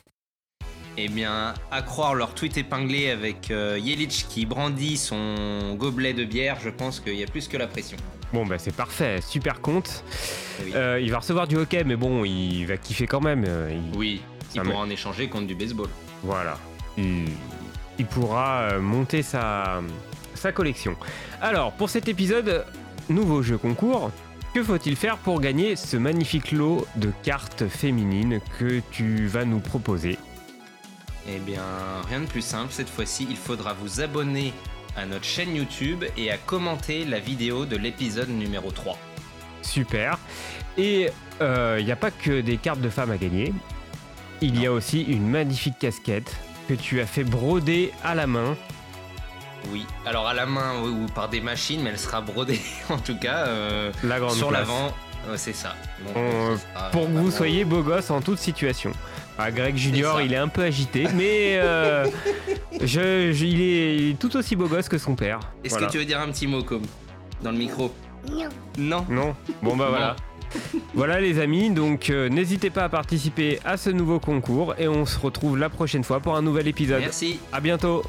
Eh bien, à croire leur tweet épinglé avec euh, Yelich qui brandit son gobelet de bière, je pense qu'il y a plus que la pression. Bon bah c'est parfait, super compte. Oui, Euh, il va recevoir du hockey, mais bon, il va kiffer quand même. il- oui il pourra en échanger contre du baseball. Voilà. Il, il pourra euh, monter sa, sa collection. Alors, pour cet épisode, nouveau jeu concours. Que faut-il faire pour gagner ce magnifique lot de cartes féminines que tu vas nous proposer? Eh bien, rien de plus simple, cette fois-ci, il faudra vous abonner à notre chaîne YouTube et à commenter la vidéo de l'épisode numéro 3. Super. Et il n'y a pas que des cartes de femmes à gagner. Il y a aussi une magnifique casquette que tu as fait broder à la main. Oui, alors à la main ou par des machines, mais elle sera brodée en tout cas euh, La grande sur l'avant. Euh, c'est ça. Donc, On- euh, pour que vous vraiment- soyez beau gosse en toute situation. Ah, Greg Junior, il est un peu agité, mais euh, je, je- il, est, il est tout aussi beau gosse que son père. Est-ce Voilà. que tu veux dire un petit mot comme dans le micro? Non. Non? Non? Bon bah voilà. Voilà les amis, donc euh, n'hésitez pas à participer à ce nouveau concours et on se retrouve la prochaine fois pour un nouvel épisode. Merci. À bientôt